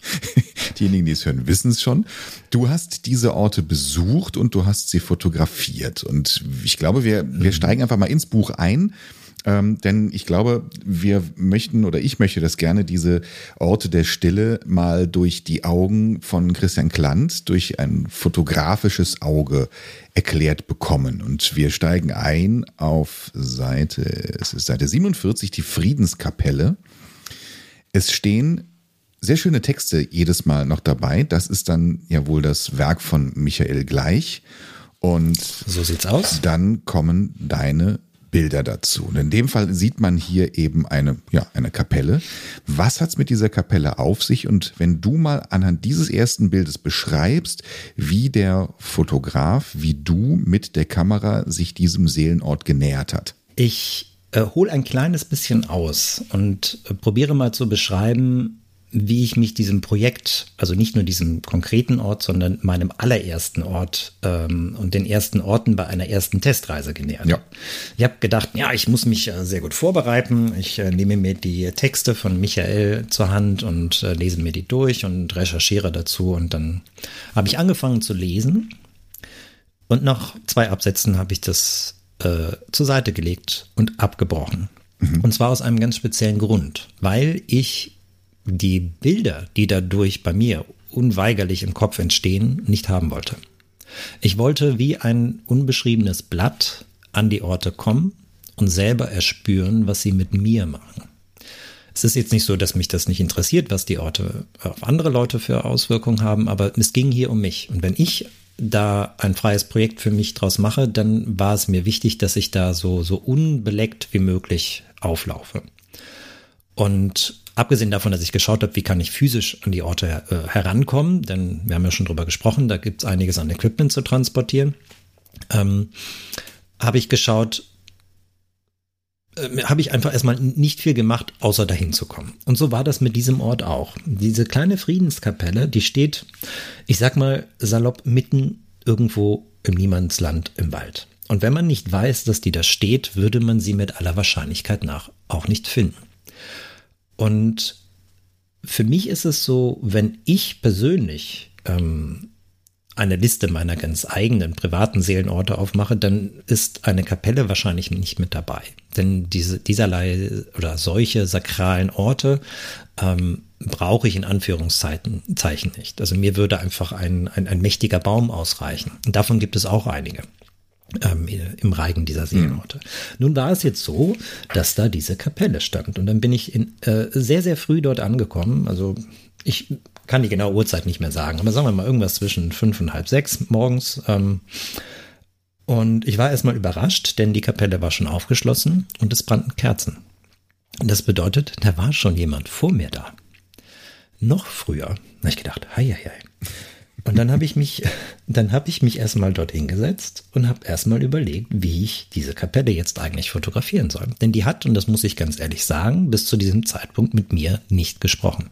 Speaker 2: Diejenigen, die es hören, wissen es schon. Du hast diese Orte besucht und du hast sie fotografiert. Und ich glaube, wir, wir mhm. steigen einfach mal ins Buch ein. Ähm, denn ich glaube, wir möchten oder ich möchte das gerne, diese Orte der Stille mal durch die Augen von Christian Klant, durch ein fotografisches Auge erklärt bekommen. Und wir steigen ein auf Seite, es ist Seite 47, die Friedenskapelle. Es stehen sehr schöne Texte jedes Mal noch dabei. Das ist dann ja wohl das Werk von Michael Gleich. Und
Speaker 3: so sieht's aus.
Speaker 2: Dann kommen deine Bilder dazu. Und in dem Fall sieht man hier eben eine, ja, eine Kapelle. Was hat's mit dieser Kapelle auf sich? Und wenn du mal anhand dieses ersten Bildes beschreibst, wie der Fotograf, wie du mit der Kamera sich diesem Seelenort genähert hat.
Speaker 3: Ich äh, hole ein kleines bisschen aus und äh, probiere mal zu beschreiben, wie ich mich diesem Projekt, also nicht nur diesem konkreten Ort, sondern meinem allerersten Ort ähm, und den ersten Orten bei einer ersten Testreise genähert ja. Ich habe gedacht, ja, ich muss mich äh, sehr gut vorbereiten. Ich äh, nehme mir die Texte von Michael zur Hand und äh, lese mir die durch und recherchiere dazu. Und dann habe ich angefangen zu lesen. Und nach zwei Absätzen habe ich das äh, zur Seite gelegt und abgebrochen. Mhm. Und zwar aus einem ganz speziellen Grund, weil ich die Bilder, die dadurch bei mir unweigerlich im Kopf entstehen, nicht haben wollte. Ich wollte wie ein unbeschriebenes Blatt an die Orte kommen und selber erspüren, was sie mit mir machen. Es ist jetzt nicht so, dass mich das nicht interessiert, was die Orte auf andere Leute für Auswirkungen haben, aber es ging hier um mich. Und wenn ich da ein freies Projekt für mich draus mache, dann war es mir wichtig, dass ich da so, so unbeleckt wie möglich auflaufe. Und Abgesehen davon, dass ich geschaut habe, wie kann ich physisch an die Orte äh, herankommen, denn wir haben ja schon drüber gesprochen, da gibt es einiges an Equipment zu transportieren, ähm, habe ich geschaut, äh, habe ich einfach erstmal nicht viel gemacht, außer dahin zu kommen. Und so war das mit diesem Ort auch. Diese kleine Friedenskapelle, die steht, ich sag mal salopp, mitten irgendwo im Niemandsland im Wald. Und wenn man nicht weiß, dass die da steht, würde man sie mit aller Wahrscheinlichkeit nach auch nicht finden. Und für mich ist es so, wenn ich persönlich ähm, eine Liste meiner ganz eigenen privaten Seelenorte aufmache, dann ist eine Kapelle wahrscheinlich nicht mit dabei. Denn diese, dieserlei oder solche sakralen Orte ähm, brauche ich in Anführungszeichen Zeichen nicht. Also mir würde einfach ein, ein, ein mächtiger Baum ausreichen. Und davon gibt es auch einige ähm, im Reigen dieser Seelenorte. Mhm. Nun war es jetzt so, dass da diese Kapelle stand und dann bin ich in, äh, sehr, sehr früh dort angekommen. Also ich kann die genaue Uhrzeit nicht mehr sagen, aber sagen wir mal irgendwas zwischen fünf und halb sechs morgens. Ähm, und ich war erstmal überrascht, denn die Kapelle war schon aufgeschlossen und es brannten Kerzen. Das bedeutet, da war schon jemand vor mir da. Noch früher. Da habe ich gedacht, hei, hei, hei. Und dann habe ich mich, dann habe ich mich erstmal dort hingesetzt und habe erstmal überlegt, wie ich diese Kapelle jetzt eigentlich fotografieren soll. Denn die hat, und das muss ich ganz ehrlich sagen, bis zu diesem Zeitpunkt mit mir nicht gesprochen.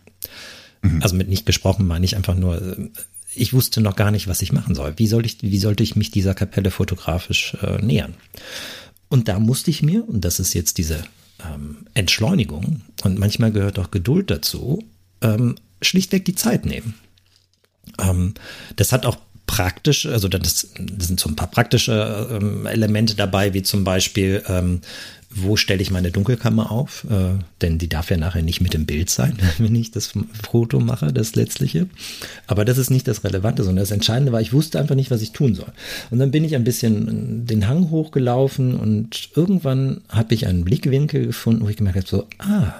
Speaker 3: Mhm. Also mit nicht gesprochen meine ich einfach nur, äh, ich wusste noch gar nicht, was ich machen soll. Wie soll ich, wie sollte ich mich dieser Kapelle fotografisch äh, nähern? Und da musste ich mir, und das ist jetzt diese ähm, Entschleunigung, und manchmal gehört auch Geduld dazu, ähm, schlichtweg die Zeit nehmen. Ähm, das hat auch praktisch, also das, das sind so ein paar praktische ähm, Elemente dabei, wie zum Beispiel, ähm, wo stelle ich meine Dunkelkammer auf? Äh, denn die darf ja nachher nicht mit im Bild sein, wenn ich das Foto mache, das letztliche. Aber das ist nicht das Relevante, sondern das Entscheidende war, ich wusste einfach nicht, was ich tun soll. Und dann bin ich ein bisschen den Hang hochgelaufen und irgendwann habe ich einen Blickwinkel gefunden, wo ich gemerkt habe, so, ah,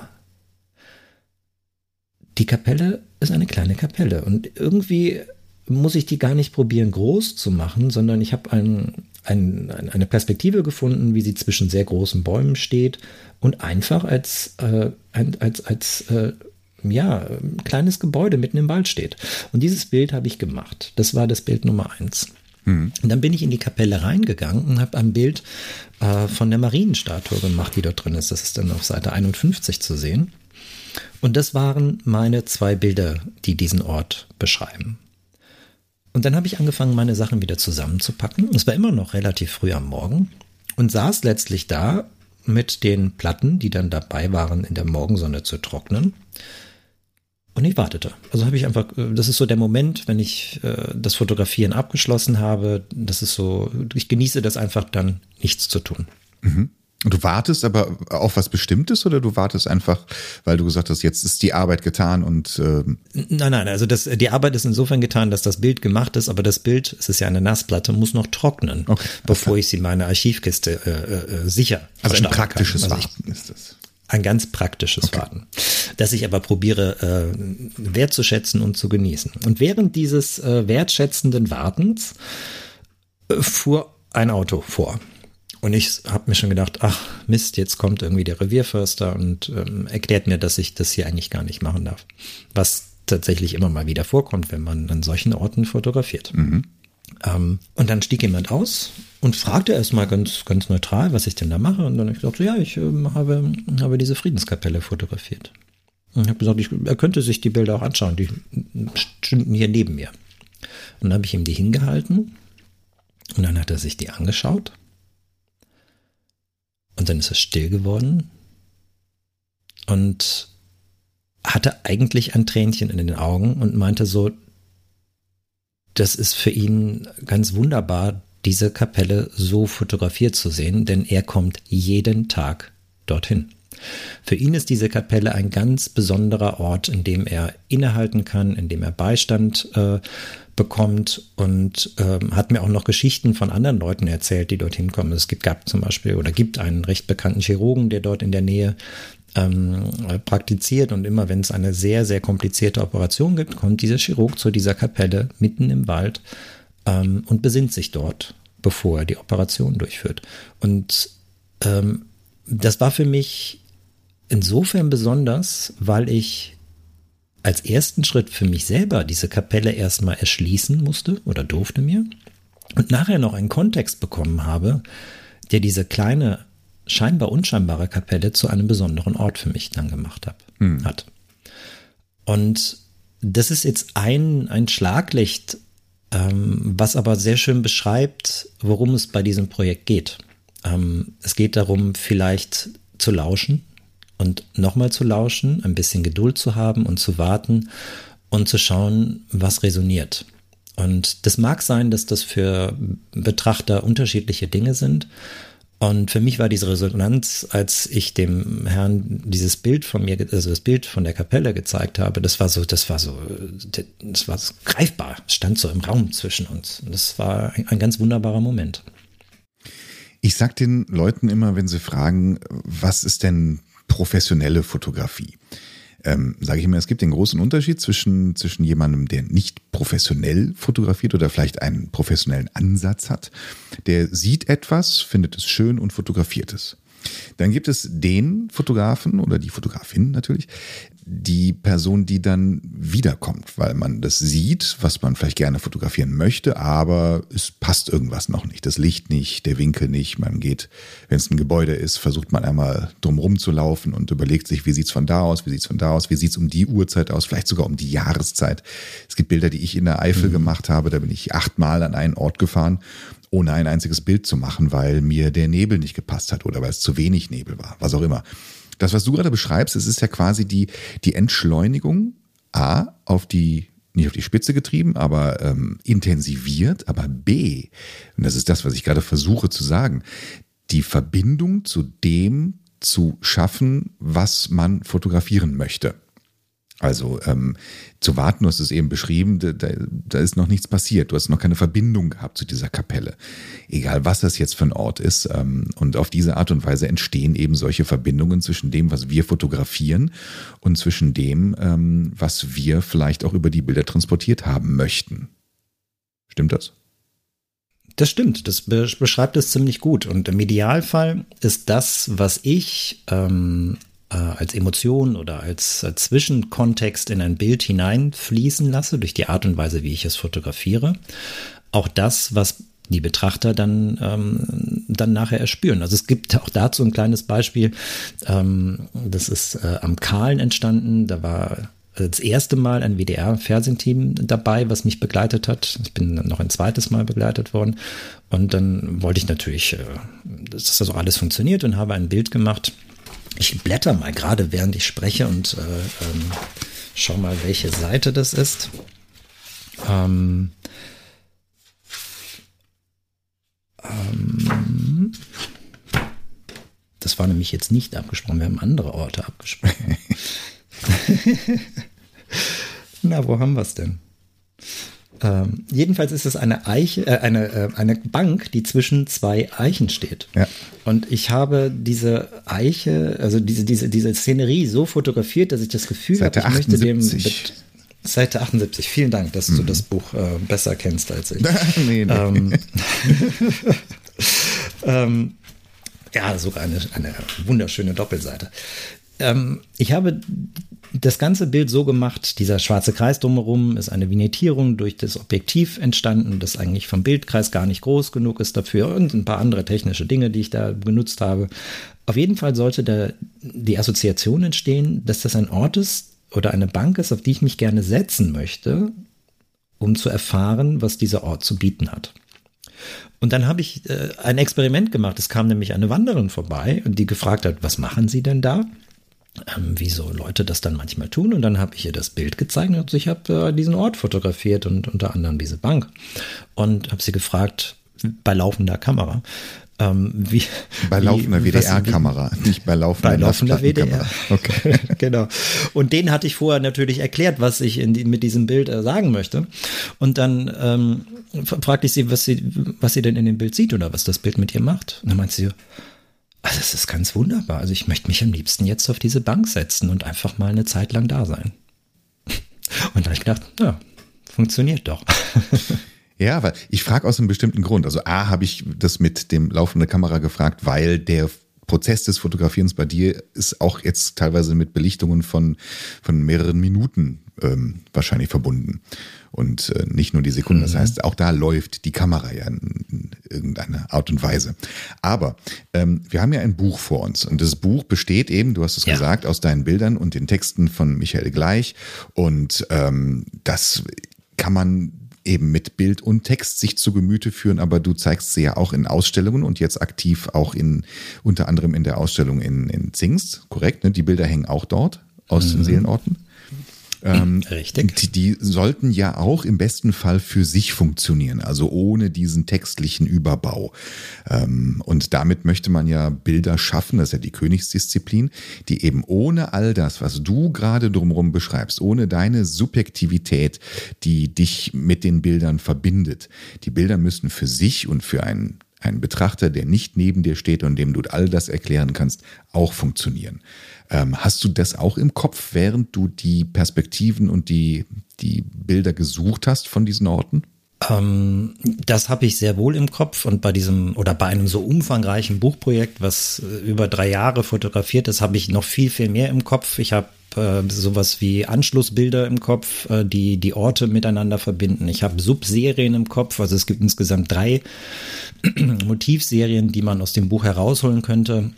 Speaker 3: die Kapelle ist eine kleine Kapelle und irgendwie muss ich die gar nicht probieren groß zu machen, sondern ich habe ein, ein, eine Perspektive gefunden, wie sie zwischen sehr großen Bäumen steht und einfach als, äh, als, als äh, ja, kleines Gebäude mitten im Wald steht. Und dieses Bild habe ich gemacht. Das war das Bild Nummer eins. Mhm. Und dann bin ich in die Kapelle reingegangen und habe ein Bild äh, von der Marienstatue gemacht, die dort drin ist. Das ist dann auf Seite 51 zu sehen. Und das waren meine zwei Bilder, die diesen Ort beschreiben. Und dann habe ich angefangen, meine Sachen wieder zusammenzupacken. Es war immer noch relativ früh am Morgen und saß letztlich da mit den Platten, die dann dabei waren, in der Morgensonne zu trocknen. Und ich wartete. Also habe ich einfach, das ist so der Moment, wenn ich äh, das Fotografieren abgeschlossen habe. Das ist so, ich genieße das einfach dann, nichts zu tun. Mhm.
Speaker 2: Du wartest aber auf was Bestimmtes oder du wartest einfach, weil du gesagt hast, jetzt ist die Arbeit getan und
Speaker 3: ähm Nein, nein, also das, die Arbeit ist insofern getan, dass das Bild gemacht ist, aber das Bild, es ist ja eine Nassplatte, muss noch trocknen, okay, bevor ich sie in meine Archivkiste äh, äh, sicher
Speaker 2: Also ein praktisches also Warten ist das.
Speaker 3: Ein ganz praktisches okay. Warten, das ich aber probiere äh, wertzuschätzen und zu genießen. Und während dieses äh, wertschätzenden Wartens äh, fuhr ein Auto vor. Und ich habe mir schon gedacht, ach Mist, jetzt kommt irgendwie der Revierförster und ähm, erklärt mir, dass ich das hier eigentlich gar nicht machen darf. Was tatsächlich immer mal wieder vorkommt, wenn man an solchen Orten fotografiert. Mhm. Ähm, und dann stieg jemand aus und fragte erstmal ganz, ganz neutral, was ich denn da mache. Und dann habe ich gesagt, ja, ich ähm, habe, habe diese Friedenskapelle fotografiert. Und ich habe gesagt, ich, er könnte sich die Bilder auch anschauen, die stünden hier neben mir. Und dann habe ich ihm die hingehalten und dann hat er sich die angeschaut und dann ist er still geworden und hatte eigentlich ein Tränchen in den Augen und meinte so, das ist für ihn ganz wunderbar, diese Kapelle so fotografiert zu sehen, denn er kommt jeden Tag dorthin. Für ihn ist diese Kapelle ein ganz besonderer Ort, in dem er innehalten kann, in dem er Beistand äh, bekommt und ähm, hat mir auch noch Geschichten von anderen Leuten erzählt, die dorthin kommen. Es gibt, gab zum Beispiel oder gibt einen recht bekannten Chirurgen, der dort in der Nähe ähm, praktiziert und immer wenn es eine sehr, sehr komplizierte Operation gibt, kommt dieser Chirurg zu dieser Kapelle mitten im Wald ähm, und besinnt sich dort, bevor er die Operation durchführt. Und ähm, das war für mich insofern besonders, weil ich als ersten Schritt für mich selber diese Kapelle erstmal erschließen musste oder durfte mir und nachher noch einen Kontext bekommen habe, der diese kleine, scheinbar unscheinbare Kapelle zu einem besonderen Ort für mich dann gemacht hab, hm. hat. Und das ist jetzt ein, ein Schlaglicht, ähm, was aber sehr schön beschreibt, worum es bei diesem Projekt geht. Ähm, es geht darum, vielleicht zu lauschen, und nochmal zu lauschen, ein bisschen Geduld zu haben und zu warten und zu schauen, was resoniert. Und das mag sein, dass das für Betrachter unterschiedliche Dinge sind. Und für mich war diese Resonanz, als ich dem Herrn dieses Bild von mir, also das Bild von der Kapelle gezeigt habe, das war so, das war so, das war so greifbar, stand so im Raum zwischen uns. Und das war ein, ein ganz wunderbarer Moment.
Speaker 2: Ich sag den Leuten immer, wenn sie fragen, was ist denn professionelle Fotografie. Ähm, sage ich immer, es gibt den großen Unterschied zwischen, zwischen jemandem, der nicht professionell fotografiert oder vielleicht einen professionellen Ansatz hat. Der sieht etwas, findet es schön und fotografiert es. Dann gibt es den Fotografen oder die Fotografin natürlich, die Person, die dann wiederkommt, weil man das sieht, was man vielleicht gerne fotografieren möchte, aber es passt irgendwas noch nicht. Das Licht nicht, der Winkel nicht. Man geht, wenn es ein Gebäude ist, versucht man einmal drumherum zu laufen und überlegt sich, wie sieht's von da aus, wie sieht's von da aus, wie sieht's um die Uhrzeit aus, vielleicht sogar um die Jahreszeit. Es gibt Bilder, die ich in der Eifel mhm. gemacht habe, da bin ich achtmal an einen Ort gefahren ohne ein einziges Bild zu machen, weil mir der Nebel nicht gepasst hat oder weil es zu wenig Nebel war, was auch immer. Das, was du gerade beschreibst, es ist ja quasi die, die Entschleunigung A auf die nicht auf die Spitze getrieben, aber ähm, intensiviert, aber B, und das ist das, was ich gerade versuche zu sagen, die Verbindung zu dem zu schaffen, was man fotografieren möchte. Also ähm, zu warten, du hast es eben beschrieben, da, da ist noch nichts passiert. Du hast noch keine Verbindung gehabt zu dieser Kapelle. Egal, was das jetzt für ein Ort ist. Ähm, und auf diese Art und Weise entstehen eben solche Verbindungen zwischen dem, was wir fotografieren und zwischen dem, ähm, was wir vielleicht auch über die Bilder transportiert haben möchten. Stimmt das?
Speaker 3: Das stimmt, das beschreibt es ziemlich gut. Und im Idealfall ist das, was ich ähm, äh, als Emotion oder als, als Zwischenkontext in ein Bild hineinfließen lasse, durch die Art und Weise, wie ich es fotografiere. Auch das, was die Betrachter dann, ähm, dann nachher erspüren. Also es gibt auch dazu ein kleines Beispiel. Ähm, das ist äh, am Kahlen entstanden. Da war das erste Mal ein WDR-Fernsehteam dabei, was mich begleitet hat. Ich bin noch ein zweites Mal begleitet worden. Und dann wollte ich natürlich, äh, dass das auch alles funktioniert und habe ein Bild gemacht ich blätter mal gerade, während ich spreche und äh, ähm, schau mal, welche Seite das ist. Ähm, ähm, war nämlich jetzt nicht abgesprochen, wir haben andere Orte abgesprochen. Na, wo haben wir es denn? Ähm, jedenfalls ist es eine Eiche, äh, eine, äh, eine Bank, die zwischen zwei Eichen steht.
Speaker 2: Ja.
Speaker 3: Und ich habe diese Eiche, also diese, diese, diese Szenerie so fotografiert, dass ich das Gefühl habe, ich möchte dem. Seite 78, vielen Dank, dass mhm. du das Buch äh, besser kennst als ich. nee, nee. Ähm, ähm, ja, sogar eine, eine wunderschöne Doppelseite. Ähm, ich habe das ganze Bild so gemacht, dieser schwarze Kreis drumherum ist eine Vignettierung durch das Objektiv entstanden, das eigentlich vom Bildkreis gar nicht groß genug ist dafür und ein paar andere technische Dinge, die ich da benutzt habe. Auf jeden Fall sollte da die Assoziation entstehen, dass das ein Ort ist oder eine Bank ist, auf die ich mich gerne setzen möchte, um zu erfahren, was dieser Ort zu bieten hat. Und dann habe ich äh, ein Experiment gemacht. Es kam nämlich eine Wanderin vorbei und die gefragt hat, was machen Sie denn da? Ähm, wie so Leute das dann manchmal tun. Und dann habe ich ihr das Bild gezeigt und ich habe äh, diesen Ort fotografiert und unter anderem diese Bank. Und habe sie gefragt, bei laufender Kamera, ähm, wie,
Speaker 2: bei laufender WDR-Kamera, nicht bei laufender,
Speaker 3: bei laufender WDR.
Speaker 2: Okay.
Speaker 3: genau. Und den hatte ich vorher natürlich erklärt, was ich die, mit diesem Bild äh, sagen möchte. Und dann ähm, fragte ich sie was, sie, was sie denn in dem Bild sieht oder was das Bild mit ihr macht. Und dann meinte sie, also es ist ganz wunderbar. Also ich möchte mich am liebsten jetzt auf diese Bank setzen und einfach mal eine Zeit lang da sein. Und da habe ich gedacht, ja, funktioniert doch.
Speaker 2: Ja, weil ich frage aus einem bestimmten Grund. Also A, habe ich das mit dem laufenden Kamera gefragt, weil der Prozess des Fotografierens bei dir ist auch jetzt teilweise mit Belichtungen von, von mehreren Minuten ähm, wahrscheinlich verbunden und äh, nicht nur die Sekunden. Das mhm. heißt, auch da läuft die Kamera ja in, in irgendeiner Art und Weise. Aber ähm, wir haben ja ein Buch vor uns und das Buch besteht eben, du hast es ja. gesagt, aus deinen Bildern und den Texten von Michael Gleich und ähm, das kann man eben mit Bild und Text sich zu Gemüte führen, aber du zeigst sie ja auch in Ausstellungen und jetzt aktiv auch in unter anderem in der Ausstellung in, in Zingst, korrekt? Ne? Die Bilder hängen auch dort aus mhm. den Seelenorten.
Speaker 3: Ähm, Richtig.
Speaker 2: Die, die, sollten ja auch im besten Fall für sich funktionieren, also ohne diesen textlichen Überbau. Ähm, und damit möchte man ja Bilder schaffen, das ist ja die Königsdisziplin, die eben ohne all das, was du gerade drumherum beschreibst, ohne deine Subjektivität, die dich mit den Bildern verbindet. Die Bilder müssen für sich und für einen ein Betrachter, der nicht neben dir steht und dem du all das erklären kannst, auch funktionieren. Ähm, hast du das auch im Kopf, während du die Perspektiven und die, die Bilder gesucht hast von diesen Orten?
Speaker 3: Ähm, das habe ich sehr wohl im Kopf und bei diesem oder bei einem so umfangreichen Buchprojekt, was äh, über drei Jahre fotografiert ist, habe ich noch viel, viel mehr im Kopf. Ich habe äh, sowas wie Anschlussbilder im Kopf, äh, die die Orte miteinander verbinden. Ich habe Subserien im Kopf, also es gibt insgesamt drei Motivserien, die man aus dem Buch herausholen könnte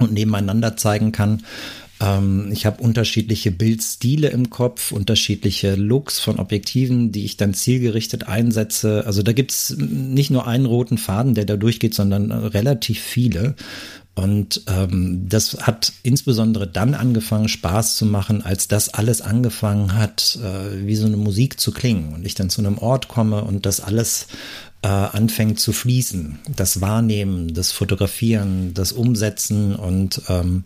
Speaker 3: und nebeneinander zeigen kann. Ähm, ich habe unterschiedliche Bildstile im Kopf, unterschiedliche Looks von Objektiven, die ich dann zielgerichtet einsetze. Also da gibt's nicht nur einen roten Faden, der da durchgeht, sondern relativ viele. Und ähm, das hat insbesondere dann angefangen, Spaß zu machen, als das alles angefangen hat, äh, wie so eine Musik zu klingen. Und ich dann zu einem Ort komme und das alles äh, anfängt zu fließen. Das Wahrnehmen, das Fotografieren, das Umsetzen und ähm,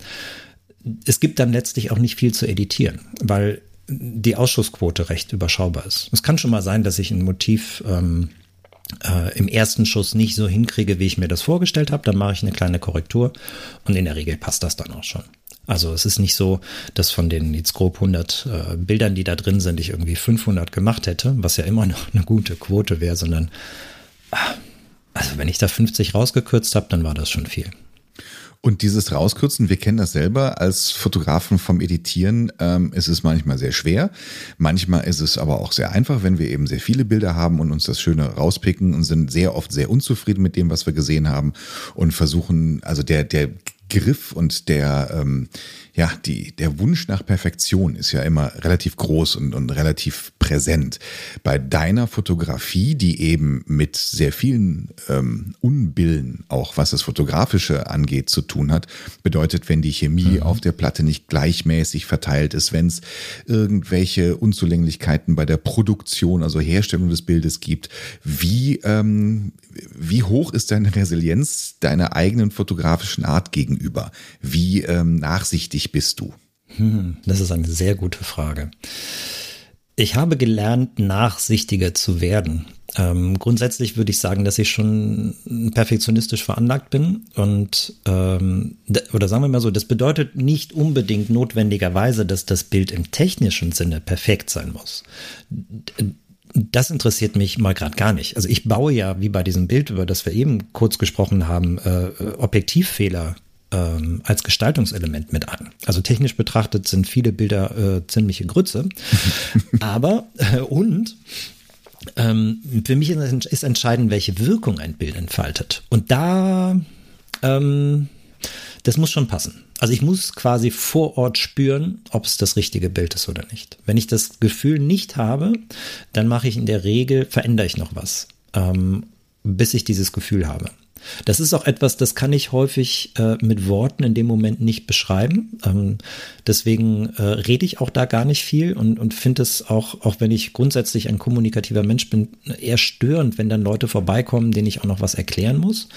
Speaker 3: es gibt dann letztlich auch nicht viel zu editieren, weil die Ausschussquote recht überschaubar ist. Es kann schon mal sein, dass ich ein Motiv ähm, äh, im ersten Schuss nicht so hinkriege, wie ich mir das vorgestellt habe. Dann mache ich eine kleine Korrektur und in der Regel passt das dann auch schon. Also es ist nicht so, dass von den jetzt grob 100 äh, Bildern, die da drin sind, ich irgendwie 500 gemacht hätte, was ja immer noch eine gute Quote wäre, sondern also wenn ich da 50 rausgekürzt habe, dann war das schon viel.
Speaker 2: Und dieses Rauskürzen, wir kennen das selber als Fotografen vom Editieren. Ähm, es manchmal sehr schwer. Manchmal ist es aber auch sehr einfach, wenn wir eben sehr viele Bilder haben und uns das Schöne rauspicken und sind sehr oft sehr unzufrieden mit dem, was wir gesehen haben und versuchen, also der, der Griff und der, ähm, ja, die, der Wunsch nach Perfektion ist ja immer relativ groß und, und relativ präsent. Bei deiner Fotografie, die eben mit sehr vielen ähm, Unbillen, auch was das Fotografische angeht, zu tun hat, bedeutet, wenn die Chemie mhm. auf der Platte nicht gleichmäßig verteilt ist, wenn es irgendwelche Unzulänglichkeiten bei der Produktion, also Herstellung des Bildes gibt, wie, ähm, wie hoch ist deine Resilienz deiner eigenen fotografischen Art gegenüber? Wie ähm, nachsichtig bist du?
Speaker 3: Hm, das ist eine sehr gute Frage. Ich habe gelernt, nachsichtiger zu werden. Ähm, grundsätzlich würde ich sagen, dass ich schon perfektionistisch veranlagt bin und ähm, oder sagen wir mal so, das bedeutet nicht unbedingt notwendigerweise, dass das Bild im technischen Sinne perfekt sein muss. Das interessiert mich mal gerade gar nicht. Also ich baue ja, wie bei diesem Bild, über das wir eben kurz gesprochen haben, äh, Objektivfehler ähm, als Gestaltungselement mit an. Also technisch betrachtet sind viele Bilder äh, ziemliche Grütze. Aber äh, und ähm, für mich ist entscheidend, welche Wirkung ein Bild entfaltet. Und da, ähm, das muss schon passen. Also ich muss quasi vor Ort spüren, ob es das richtige Bild ist oder nicht. Wenn ich das Gefühl nicht habe, dann mache ich in der Regel, verändere ich noch was, ähm, bis ich dieses Gefühl habe. Das ist auch etwas, das kann ich häufig äh, mit Worten in dem Moment nicht beschreiben. Ähm, deswegen äh, rede ich auch da gar nicht viel und, und finde es auch, auch wenn ich grundsätzlich ein kommunikativer Mensch bin, eher störend, wenn dann Leute vorbeikommen, denen ich auch noch was erklären muss.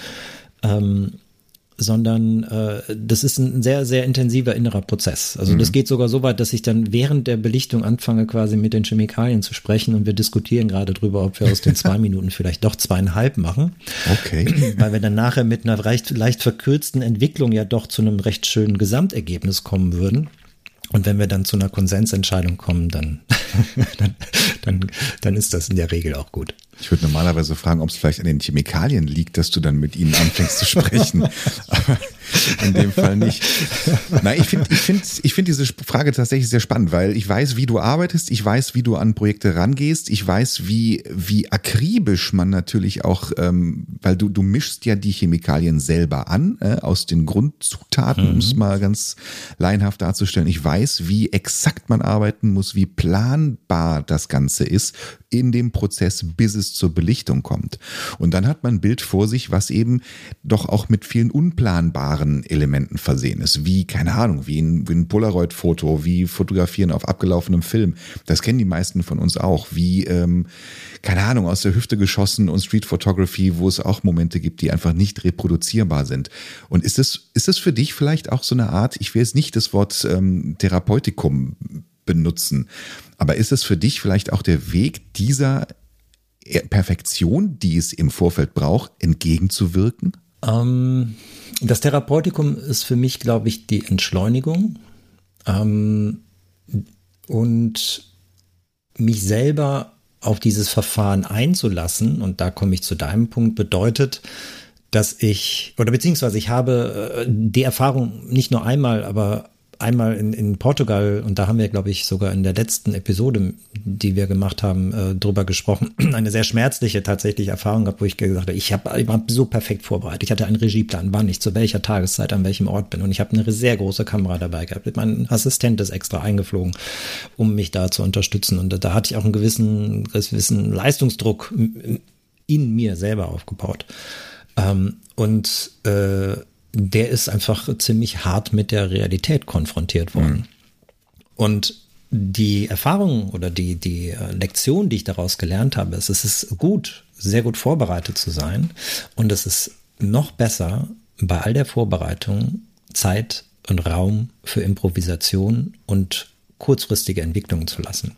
Speaker 3: Ähm, sondern äh, das ist ein sehr, sehr intensiver innerer Prozess. Also mhm. das geht sogar so weit, dass ich dann während der Belichtung anfange, quasi mit den Chemikalien zu sprechen und wir diskutieren gerade drüber, ob wir aus den zwei Minuten vielleicht doch zweieinhalb machen.
Speaker 2: Okay.
Speaker 3: Weil wir dann nachher mit einer leicht, leicht verkürzten Entwicklung ja doch zu einem recht schönen Gesamtergebnis kommen würden. Und wenn wir dann zu einer Konsensentscheidung kommen, dann, dann, dann, dann ist das in der Regel auch gut.
Speaker 2: Ich würde normalerweise fragen, ob es vielleicht an den Chemikalien liegt, dass du dann mit ihnen anfängst zu sprechen. Aber in dem Fall nicht. Nein, ich finde ich finde, ich finde diese Frage tatsächlich sehr spannend, weil ich weiß, wie du arbeitest, ich weiß, wie du an Projekte rangehst, ich weiß, wie, wie akribisch man natürlich auch, ähm, weil du, du mischst ja die Chemikalien selber an, äh, aus den Grundzutaten, mhm. um es mal ganz laienhaft darzustellen. Ich weiß, wie exakt man arbeiten muss, wie planbar das Ganze ist in dem Prozess, bis es zur Belichtung kommt. Und dann hat man ein Bild vor sich, was eben doch auch mit vielen unplanbaren Elementen versehen ist, wie, keine Ahnung, wie ein, wie ein Polaroid-Foto, wie Fotografieren auf abgelaufenem Film. Das kennen die meisten von uns auch, wie, ähm, keine Ahnung, aus der Hüfte geschossen und Street Photography, wo es auch Momente gibt, die einfach nicht reproduzierbar sind. Und ist es, ist es für dich vielleicht auch so eine Art, ich will jetzt nicht das Wort ähm, Therapeutikum benutzen, aber ist es für dich vielleicht auch der Weg dieser Perfektion, die es im Vorfeld braucht, entgegenzuwirken?
Speaker 3: Ähm, das Therapeutikum ist für mich, glaube ich, die Entschleunigung ähm, und mich selber auf dieses Verfahren einzulassen, und da komme ich zu deinem Punkt, bedeutet, dass ich, oder beziehungsweise ich habe äh, die Erfahrung nicht nur einmal, aber einmal in, in Portugal, und da haben wir, glaube ich, sogar in der letzten Episode, die wir gemacht haben, äh, drüber gesprochen, eine sehr schmerzliche tatsächlich Erfahrung gehabt, wo ich gesagt habe, ich, hab, ich war so perfekt vorbereitet. Ich hatte einen Regieplan, wann ich zu welcher Tageszeit an welchem Ort bin. Und ich habe eine sehr große Kamera dabei gehabt. Mein Assistent ist extra eingeflogen, um mich da zu unterstützen. Und da hatte ich auch einen gewissen, gewissen Leistungsdruck in mir selber aufgebaut. Ähm, und äh, der ist einfach ziemlich hart mit der Realität konfrontiert worden. Mhm. Und die Erfahrung oder die, die äh, Lektion, die ich daraus gelernt habe, ist, es ist gut, sehr gut vorbereitet zu sein. Und es ist noch besser, bei all der Vorbereitung Zeit und Raum für Improvisation und kurzfristige Entwicklungen zu lassen.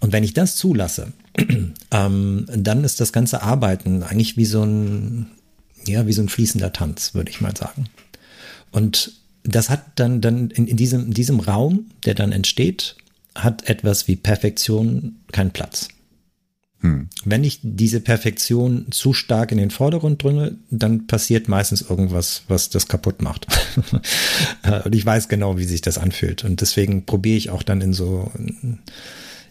Speaker 3: Und wenn ich das zulasse, ähm, dann ist das ganze Arbeiten eigentlich wie so ein ja, wie so ein fließender Tanz, würde ich mal sagen. Und das hat dann, dann in, in, diesem, in diesem Raum, der dann entsteht, hat etwas wie Perfektion keinen Platz. Hm. Wenn ich diese Perfektion zu stark in den Vordergrund drücke, dann passiert meistens irgendwas, was das kaputt macht. und ich weiß genau, wie sich das anfühlt. Und deswegen probiere ich auch dann in so,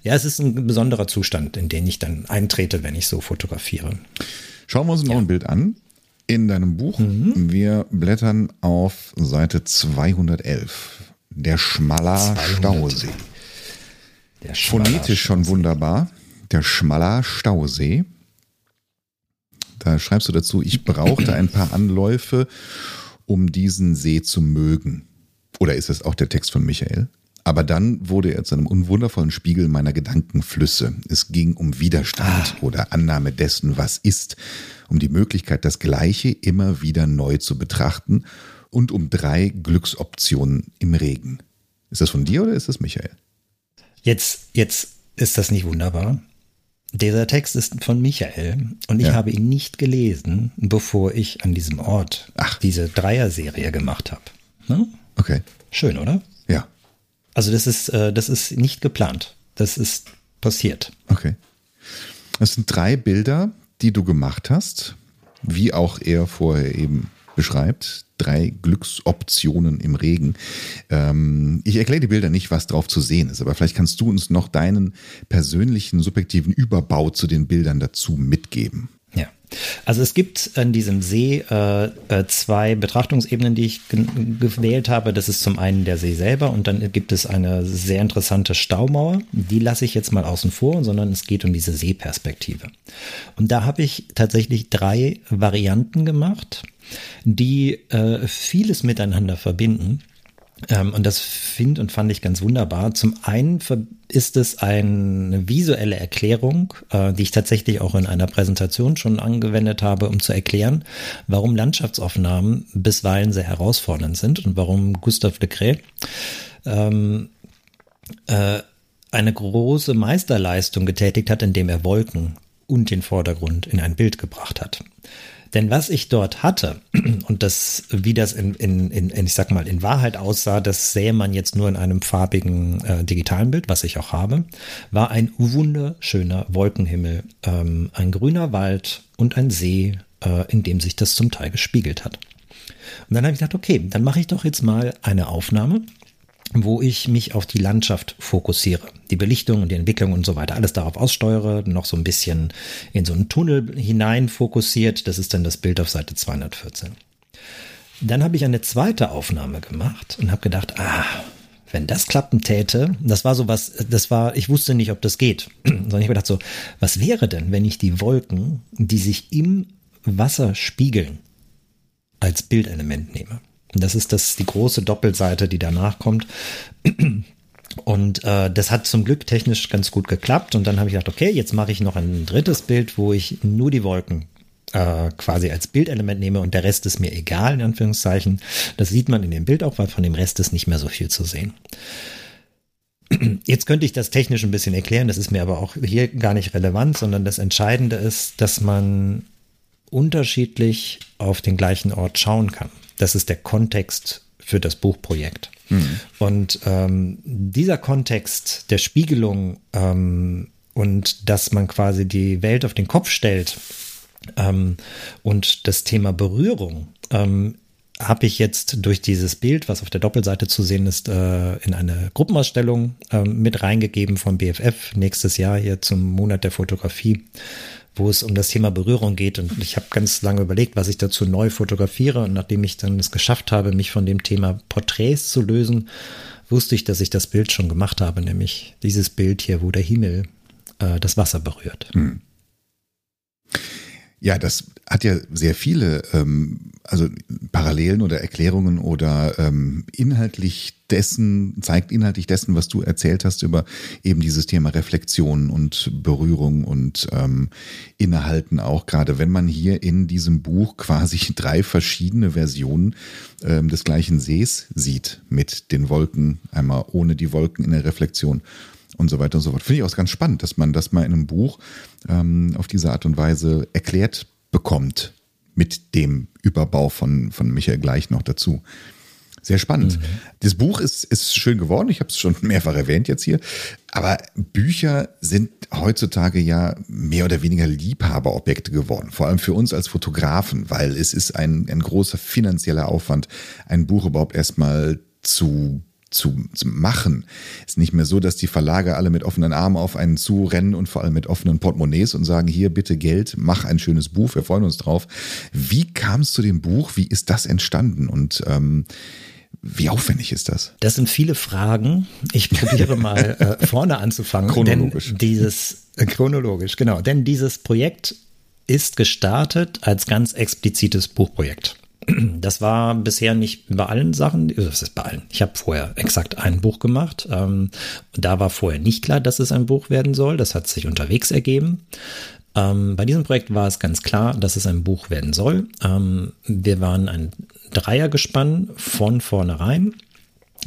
Speaker 3: ja, es ist ein besonderer Zustand, in den ich dann eintrete, wenn ich so fotografiere.
Speaker 2: Schauen wir uns noch ja. ein Bild an in deinem Buch. Mhm. Wir blättern auf Seite 211. Der Schmaler Stausee. Der Schmaler Phonetisch schon Stausee. wunderbar. Der Schmaler Stausee. Da schreibst du dazu, ich brauchte ein paar Anläufe, um diesen See zu mögen. Oder ist das auch der Text von Michael? Aber dann wurde er zu einem unwundervollen Spiegel meiner Gedankenflüsse. Es ging um Widerstand ah. oder Annahme dessen, was ist um die Möglichkeit, das Gleiche immer wieder neu zu betrachten und um drei Glücksoptionen im Regen. Ist das von dir oder ist das Michael?
Speaker 3: Jetzt, jetzt ist das nicht wunderbar. Dieser Text ist von Michael und ich ja. habe ihn nicht gelesen, bevor ich an diesem Ort Ach. diese Dreier-Serie gemacht habe. Ne?
Speaker 2: Okay.
Speaker 3: Schön, oder?
Speaker 2: Ja.
Speaker 3: Also das ist, äh, das ist nicht geplant. Das ist passiert.
Speaker 2: Okay. Das sind drei Bilder, die du gemacht hast, wie auch er vorher eben beschreibt. Drei Glücksoptionen im Regen. Ähm, ich erkläre die Bilder nicht, was drauf zu sehen ist, aber vielleicht kannst du uns noch deinen persönlichen, subjektiven Überbau zu den Bildern dazu mitgeben.
Speaker 3: Also es gibt an diesem See äh, äh zwei Betrachtungsebenen, die ich gewählt habe. Das ist zum einen der See selber und dann gibt es eine sehr interessante Staumauer. Die lasse ich jetzt mal außen vor, sondern es geht um diese Seeperspektive. Und da habe ich tatsächlich drei Varianten gemacht, die äh, vieles miteinander verbinden. Ähm, und das finde und fand ich ganz wunderbar. Zum einen ist es eine visuelle Erklärung, äh, die ich tatsächlich auch in einer Präsentation schon angewendet habe, um zu erklären, warum Landschaftsaufnahmen bisweilen sehr herausfordernd sind und warum Gustave Le Cray ähm, äh, eine große Meisterleistung getätigt hat, indem er Wolken und den Vordergrund in ein Bild gebracht hat. Denn was ich dort hatte und das, wie das in, in, in, ich sag mal, in Wahrheit aussah, das sähe man jetzt nur in einem farbigen äh, digitalen Bild, was ich auch habe, war ein wunderschöner Wolkenhimmel, ähm, ein grüner Wald und ein See, äh, in dem sich das zum Teil gespiegelt hat. Und dann habe ich gedacht, okay, dann mache ich doch jetzt mal eine Aufnahme wo ich mich auf die Landschaft fokussiere. Die Belichtung und die Entwicklung und so weiter, alles darauf aussteuere, noch so ein bisschen in so einen Tunnel hinein fokussiert. Das ist dann das Bild auf Seite 214. Dann habe ich eine zweite Aufnahme gemacht und habe gedacht, ah, wenn das klappen täte, das war so was, das war, ich wusste nicht, ob das geht, sondern ich habe gedacht so, was wäre denn, wenn ich die Wolken, die sich im Wasser spiegeln, als Bildelement nehme? Das ist das die große Doppelseite, die danach kommt. Und äh, das hat zum Glück technisch ganz gut geklappt. Und dann habe ich gedacht, okay, jetzt mache ich noch ein drittes Bild, wo ich nur die Wolken äh, quasi als Bildelement nehme und der Rest ist mir egal, in Anführungszeichen. Das sieht man in dem Bild auch, weil von dem Rest ist nicht mehr so viel zu sehen. Jetzt könnte ich das technisch ein bisschen erklären, das ist mir aber auch hier gar nicht relevant, sondern das Entscheidende ist, dass man unterschiedlich auf den gleichen Ort schauen kann. Das ist der Kontext für das Buchprojekt. Mhm. Und ähm, dieser Kontext der Spiegelung ähm, und dass man quasi die Welt auf den Kopf stellt ähm, und das Thema Berührung ähm, habe ich jetzt durch dieses Bild, was auf der Doppelseite zu sehen ist, äh, in eine Gruppenausstellung äh, mit reingegeben vom BFF nächstes Jahr hier zum Monat der Fotografie wo es um das Thema Berührung geht. Und ich habe ganz lange überlegt, was ich dazu neu fotografiere. Und nachdem ich dann es geschafft habe, mich von dem Thema Porträts zu lösen, wusste ich, dass ich das Bild schon gemacht habe, nämlich dieses Bild hier, wo der Himmel äh, das Wasser berührt. Hm.
Speaker 2: Ja, das hat ja sehr viele, ähm, also Parallelen oder Erklärungen oder ähm, inhaltlich dessen, zeigt inhaltlich dessen, was du erzählt hast über eben dieses Thema Reflexion und Berührung und ähm, Innehalten auch, gerade wenn man hier in diesem Buch quasi drei verschiedene Versionen ähm, des gleichen Sees sieht, mit den Wolken, einmal ohne die Wolken in der Reflexion und so weiter und so fort. Finde ich auch ganz spannend, dass man das mal in einem Buch ähm, auf diese Art und Weise erklärt bekommt mit dem Überbau von, von Michael gleich noch dazu. Sehr spannend. Mhm. Das Buch ist, ist schön geworden. Ich habe es schon mehrfach erwähnt jetzt hier. Aber Bücher sind heutzutage ja mehr oder weniger Liebhaberobjekte geworden. Vor allem für uns als Fotografen, weil es ist ein, ein großer finanzieller Aufwand, ein Buch überhaupt erstmal zu zu, zu machen. Es ist nicht mehr so, dass die Verlage alle mit offenen Armen auf einen zurennen und vor allem mit offenen Portemonnaies und sagen, hier bitte Geld, mach ein schönes Buch, wir freuen uns drauf. Wie kam es zu dem Buch? Wie ist das entstanden? Und ähm, wie aufwendig ist das?
Speaker 3: Das sind viele Fragen. Ich probiere mal äh, vorne anzufangen.
Speaker 2: Chronologisch.
Speaker 3: Dieses, äh, chronologisch, genau. Denn dieses Projekt ist gestartet als ganz explizites Buchprojekt. Das war bisher nicht bei allen Sachen, das ist bei allen. Ich habe vorher exakt ein Buch gemacht. Ähm, da war vorher nicht klar, dass es ein Buch werden soll. Das hat sich unterwegs ergeben. Ähm, bei diesem Projekt war es ganz klar, dass es ein Buch werden soll. Ähm, wir waren ein Dreiergespann von vornherein.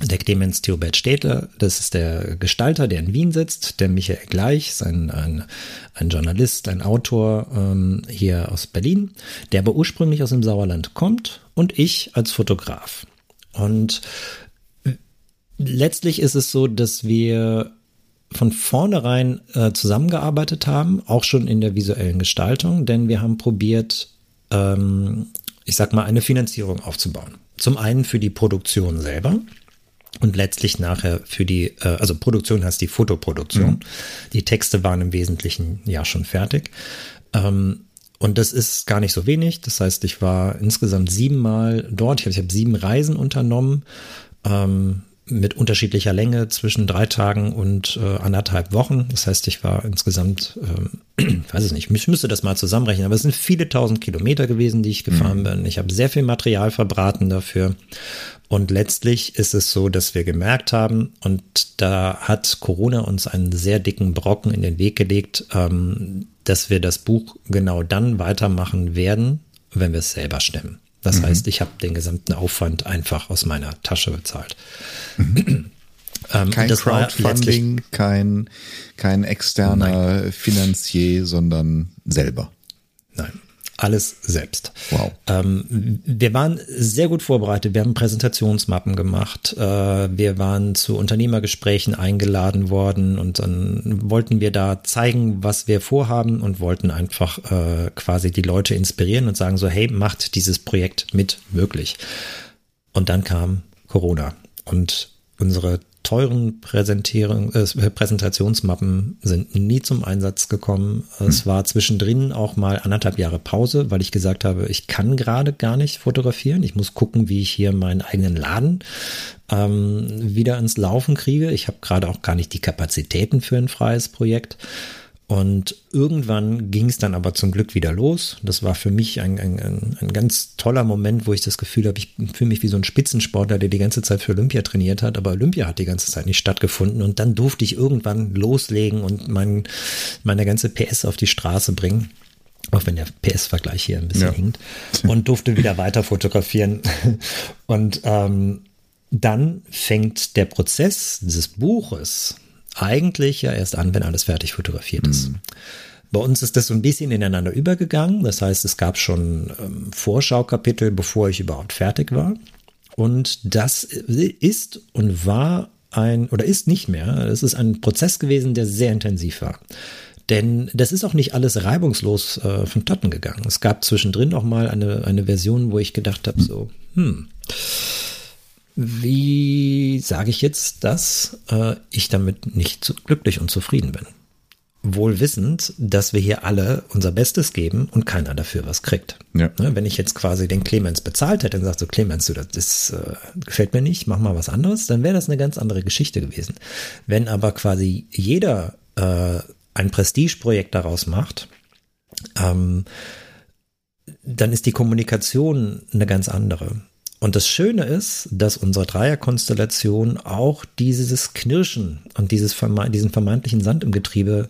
Speaker 3: Der Clemens Theobert Städter, das ist der Gestalter, der in Wien sitzt. Der Michael Gleich, ein, ein, ein Journalist, ein Autor ähm, hier aus Berlin, der aber ursprünglich aus dem Sauerland kommt. Und ich als Fotograf. Und letztlich ist es so, dass wir von vornherein äh, zusammengearbeitet haben, auch schon in der visuellen Gestaltung, denn wir haben probiert, ähm, ich sag mal, eine Finanzierung aufzubauen. Zum einen für die Produktion selber und letztlich nachher für die, äh, also Produktion heißt die Fotoproduktion. Mhm. Die Texte waren im Wesentlichen ja schon fertig. Ähm, und das ist gar nicht so wenig. Das heißt, ich war insgesamt siebenmal dort. Ich habe hab sieben Reisen unternommen. Ähm, mit unterschiedlicher Länge zwischen drei Tagen und äh, anderthalb Wochen. Das heißt, ich war insgesamt, ähm, weiß es nicht, ich müsste das mal zusammenrechnen, aber es sind viele tausend Kilometer gewesen, die ich gefahren mhm. bin. Ich habe sehr viel Material verbraten dafür. Und letztlich ist es so, dass wir gemerkt haben, und da hat Corona uns einen sehr dicken Brocken in den Weg gelegt, ähm, dass wir das Buch genau dann weitermachen werden, wenn wir es selber stemmen. Das mhm. heißt, ich habe den gesamten Aufwand einfach aus meiner Tasche bezahlt.
Speaker 2: Mhm. ähm, kein Crowdfunding, kein, kein externer Nein. Finanzier, sondern selber.
Speaker 3: Nein alles selbst.
Speaker 2: Wow.
Speaker 3: Ähm, wir waren sehr gut vorbereitet. Wir haben Präsentationsmappen gemacht. Äh, wir waren zu Unternehmergesprächen eingeladen worden und dann wollten wir da zeigen, was wir vorhaben und wollten einfach äh, quasi die Leute inspirieren und sagen so, hey, macht dieses Projekt mit möglich. Und dann kam Corona und unsere teuren Präsentierung, äh, Präsentationsmappen sind nie zum Einsatz gekommen. Es hm. war zwischendrin auch mal anderthalb Jahre Pause, weil ich gesagt habe, ich kann gerade gar nicht fotografieren. Ich muss gucken, wie ich hier meinen eigenen Laden ähm, wieder ins Laufen kriege. Ich habe gerade auch gar nicht die Kapazitäten für ein freies Projekt. Und irgendwann ging es dann aber zum Glück wieder los. Das war für mich ein, ein, ein, ganz toller Moment, wo ich das Gefühl habe, ich fühle mich wie so ein Spitzensportler, der die ganze Zeit für Olympia trainiert hat, aber Olympia hat die ganze Zeit nicht stattgefunden. Und dann durfte ich irgendwann loslegen und mein, meine ganze PS auf die Straße bringen. Auch wenn der PS-Vergleich hier ein bisschen ja. hinkt. Und durfte wieder weiter fotografieren. Und ähm, dann fängt der Prozess dieses Buches eigentlich ja erst an, wenn alles fertig fotografiert ist. Mhm. Bei uns ist das so ein bisschen ineinander übergegangen. Das heißt, es gab schon ähm, Vorschaukapitel, bevor ich überhaupt fertig war. Und das ist und war ein, oder ist nicht mehr, es ist ein Prozess gewesen, der sehr intensiv war. Denn das ist auch nicht alles reibungslos äh, vonstatten gegangen. Es gab zwischendrin auch mal eine, eine Version, wo ich gedacht habe, so, hm, wie sage ich jetzt, dass äh, ich damit nicht zu glücklich und zufrieden bin? Wohl wissend, dass wir hier alle unser Bestes geben und keiner dafür was kriegt. Ja. Ne, wenn ich jetzt quasi den Clemens bezahlt hätte und sagt so, Clemens, du, das ist, äh, gefällt mir nicht, mach mal was anderes, dann wäre das eine ganz andere Geschichte gewesen. Wenn aber quasi jeder äh, ein Prestigeprojekt daraus macht, ähm, dann ist die Kommunikation eine ganz andere. Und das Schöne ist, dass unsere Dreierkonstellation auch dieses Knirschen und dieses verme diesen vermeintlichen Sand im Getriebe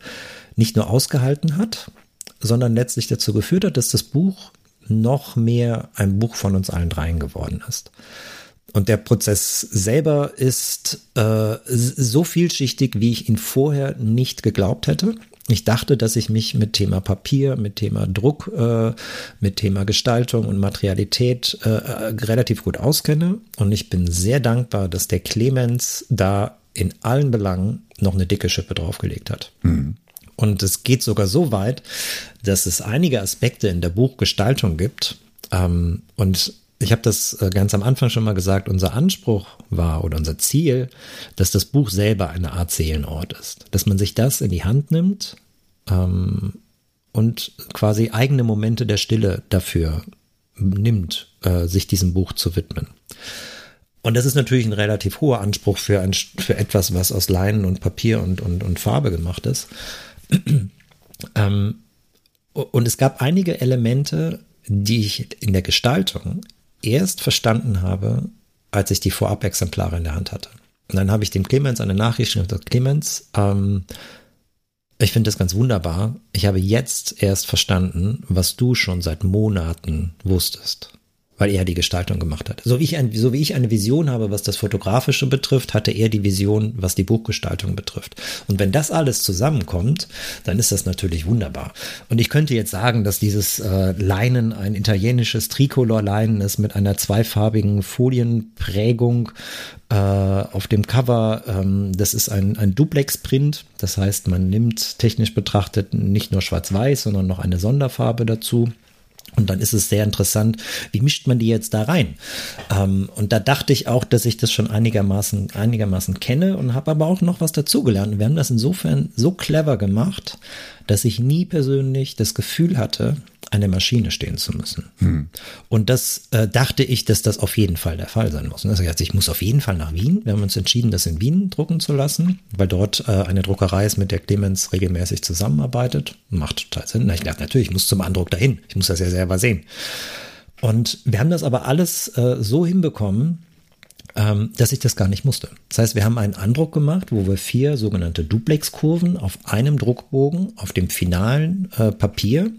Speaker 3: nicht nur ausgehalten hat, sondern letztlich dazu geführt hat, dass das Buch noch mehr ein Buch von uns allen dreien geworden ist. Und der Prozess selber ist äh, so vielschichtig, wie ich ihn vorher nicht geglaubt hätte. Ich dachte, dass ich mich mit Thema Papier, mit Thema Druck, äh, mit Thema Gestaltung und Materialität äh, relativ gut auskenne. Und ich bin sehr dankbar, dass der Clemens da in allen Belangen noch eine dicke Schippe draufgelegt hat. Mhm. Und es geht sogar so weit, dass es einige Aspekte in der Buchgestaltung gibt. Ähm, und ich habe das äh, ganz am Anfang schon mal gesagt, unser Anspruch war oder unser Ziel, dass das Buch selber eine Art Seelenort ist. Dass man sich das in die Hand nimmt ähm, und quasi eigene Momente der Stille dafür nimmt, äh, sich diesem Buch zu widmen. Und das ist natürlich ein relativ hoher Anspruch für, ein, für etwas, was aus Leinen und Papier und, und, und Farbe gemacht ist. ähm, und es gab einige Elemente, die ich in der Gestaltung erst verstanden habe, als ich die Vorab-Exemplare in der Hand hatte. Und dann habe ich dem Clemens eine Nachricht geschrieben, gesagt, Clemens, ähm, ich finde das ganz wunderbar. Ich habe jetzt erst verstanden, was du schon seit Monaten wusstest. Weil er die Gestaltung gemacht hat. So wie, ich ein, so wie ich eine Vision habe, was das Fotografische betrifft, hatte er die Vision, was die Buchgestaltung betrifft. Und wenn das alles zusammenkommt, dann ist das natürlich wunderbar. Und ich könnte jetzt sagen, dass dieses äh, Leinen ein italienisches Tricolor-Leinen ist mit einer zweifarbigen Folienprägung äh, auf dem Cover. Ähm, das ist ein, ein Duplex-Print, das heißt, man nimmt technisch betrachtet nicht nur schwarz-weiß, sondern noch eine Sonderfarbe dazu. Und dann ist es sehr interessant, wie mischt man die jetzt da rein? Ähm, und da dachte ich auch, dass ich das schon einigermaßen, einigermaßen kenne und habe aber auch noch was dazugelernt. Wir haben das insofern so clever gemacht, dass ich nie persönlich das Gefühl hatte, eine Maschine stehen zu müssen. Hm. Und das äh, dachte ich, dass das auf jeden Fall der Fall sein muss. Und ich muss auf jeden Fall nach Wien. Wir haben uns entschieden, das in Wien drucken zu lassen, weil dort äh, eine Druckerei ist, mit der Clemens regelmäßig zusammenarbeitet. Macht total Sinn. Na, ich dachte natürlich, ich muss zum Andruck dahin. Ich muss das ja selber sehen. Und wir haben das aber alles äh, so hinbekommen, ähm, dass ich das gar nicht musste. Das heißt, wir haben einen Andruck gemacht, wo wir vier sogenannte Duplex-Kurven auf einem Druckbogen auf dem finalen äh, Papier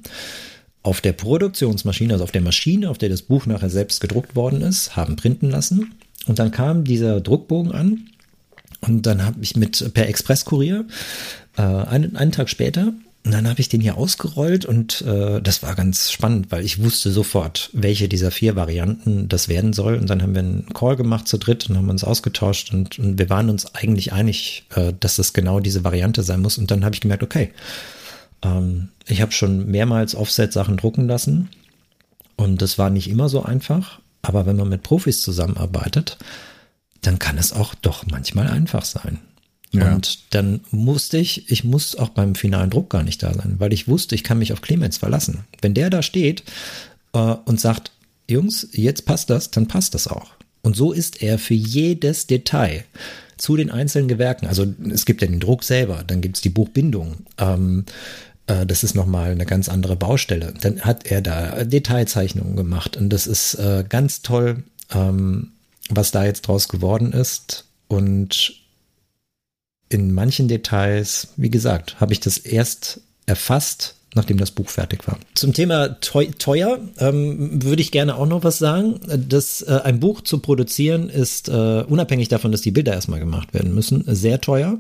Speaker 3: auf der Produktionsmaschine, also auf der Maschine, auf der das Buch nachher selbst gedruckt worden ist, haben printen lassen. Und dann kam dieser Druckbogen an und dann habe ich mit per Expresskurier äh, einen, einen Tag später und dann habe ich den hier ausgerollt und äh, das war ganz spannend, weil ich wusste sofort, welche dieser vier Varianten das werden soll. Und dann haben wir einen Call gemacht zu dritt und haben uns ausgetauscht und, und wir waren uns eigentlich einig, äh, dass das genau diese Variante sein muss. Und dann habe ich gemerkt, okay, ähm, ich habe schon mehrmals Offset-Sachen drucken lassen und das war nicht immer so einfach. Aber wenn man mit Profis zusammenarbeitet, dann kann es auch doch manchmal einfach sein. Ja. Und dann musste ich, ich muss auch beim finalen Druck gar nicht da sein, weil ich wusste, ich kann mich auf Clemens verlassen. Wenn der da steht äh, und sagt, Jungs, jetzt passt das, dann passt das auch. Und so ist er für jedes Detail zu den einzelnen Gewerken. Also es gibt ja den Druck selber, dann gibt es die Buchbindung. Ähm, äh, das ist nochmal eine ganz andere Baustelle. Dann hat er da Detailzeichnungen gemacht und das ist äh, ganz toll, ähm, was da jetzt draus geworden ist. Und in manchen Details, wie gesagt, habe ich das erst erfasst, nachdem das Buch fertig war. Zum Thema teuer ähm, würde ich gerne auch noch was sagen. Das, äh, ein Buch zu produzieren ist äh, unabhängig davon, dass die Bilder erstmal gemacht werden müssen, sehr teuer.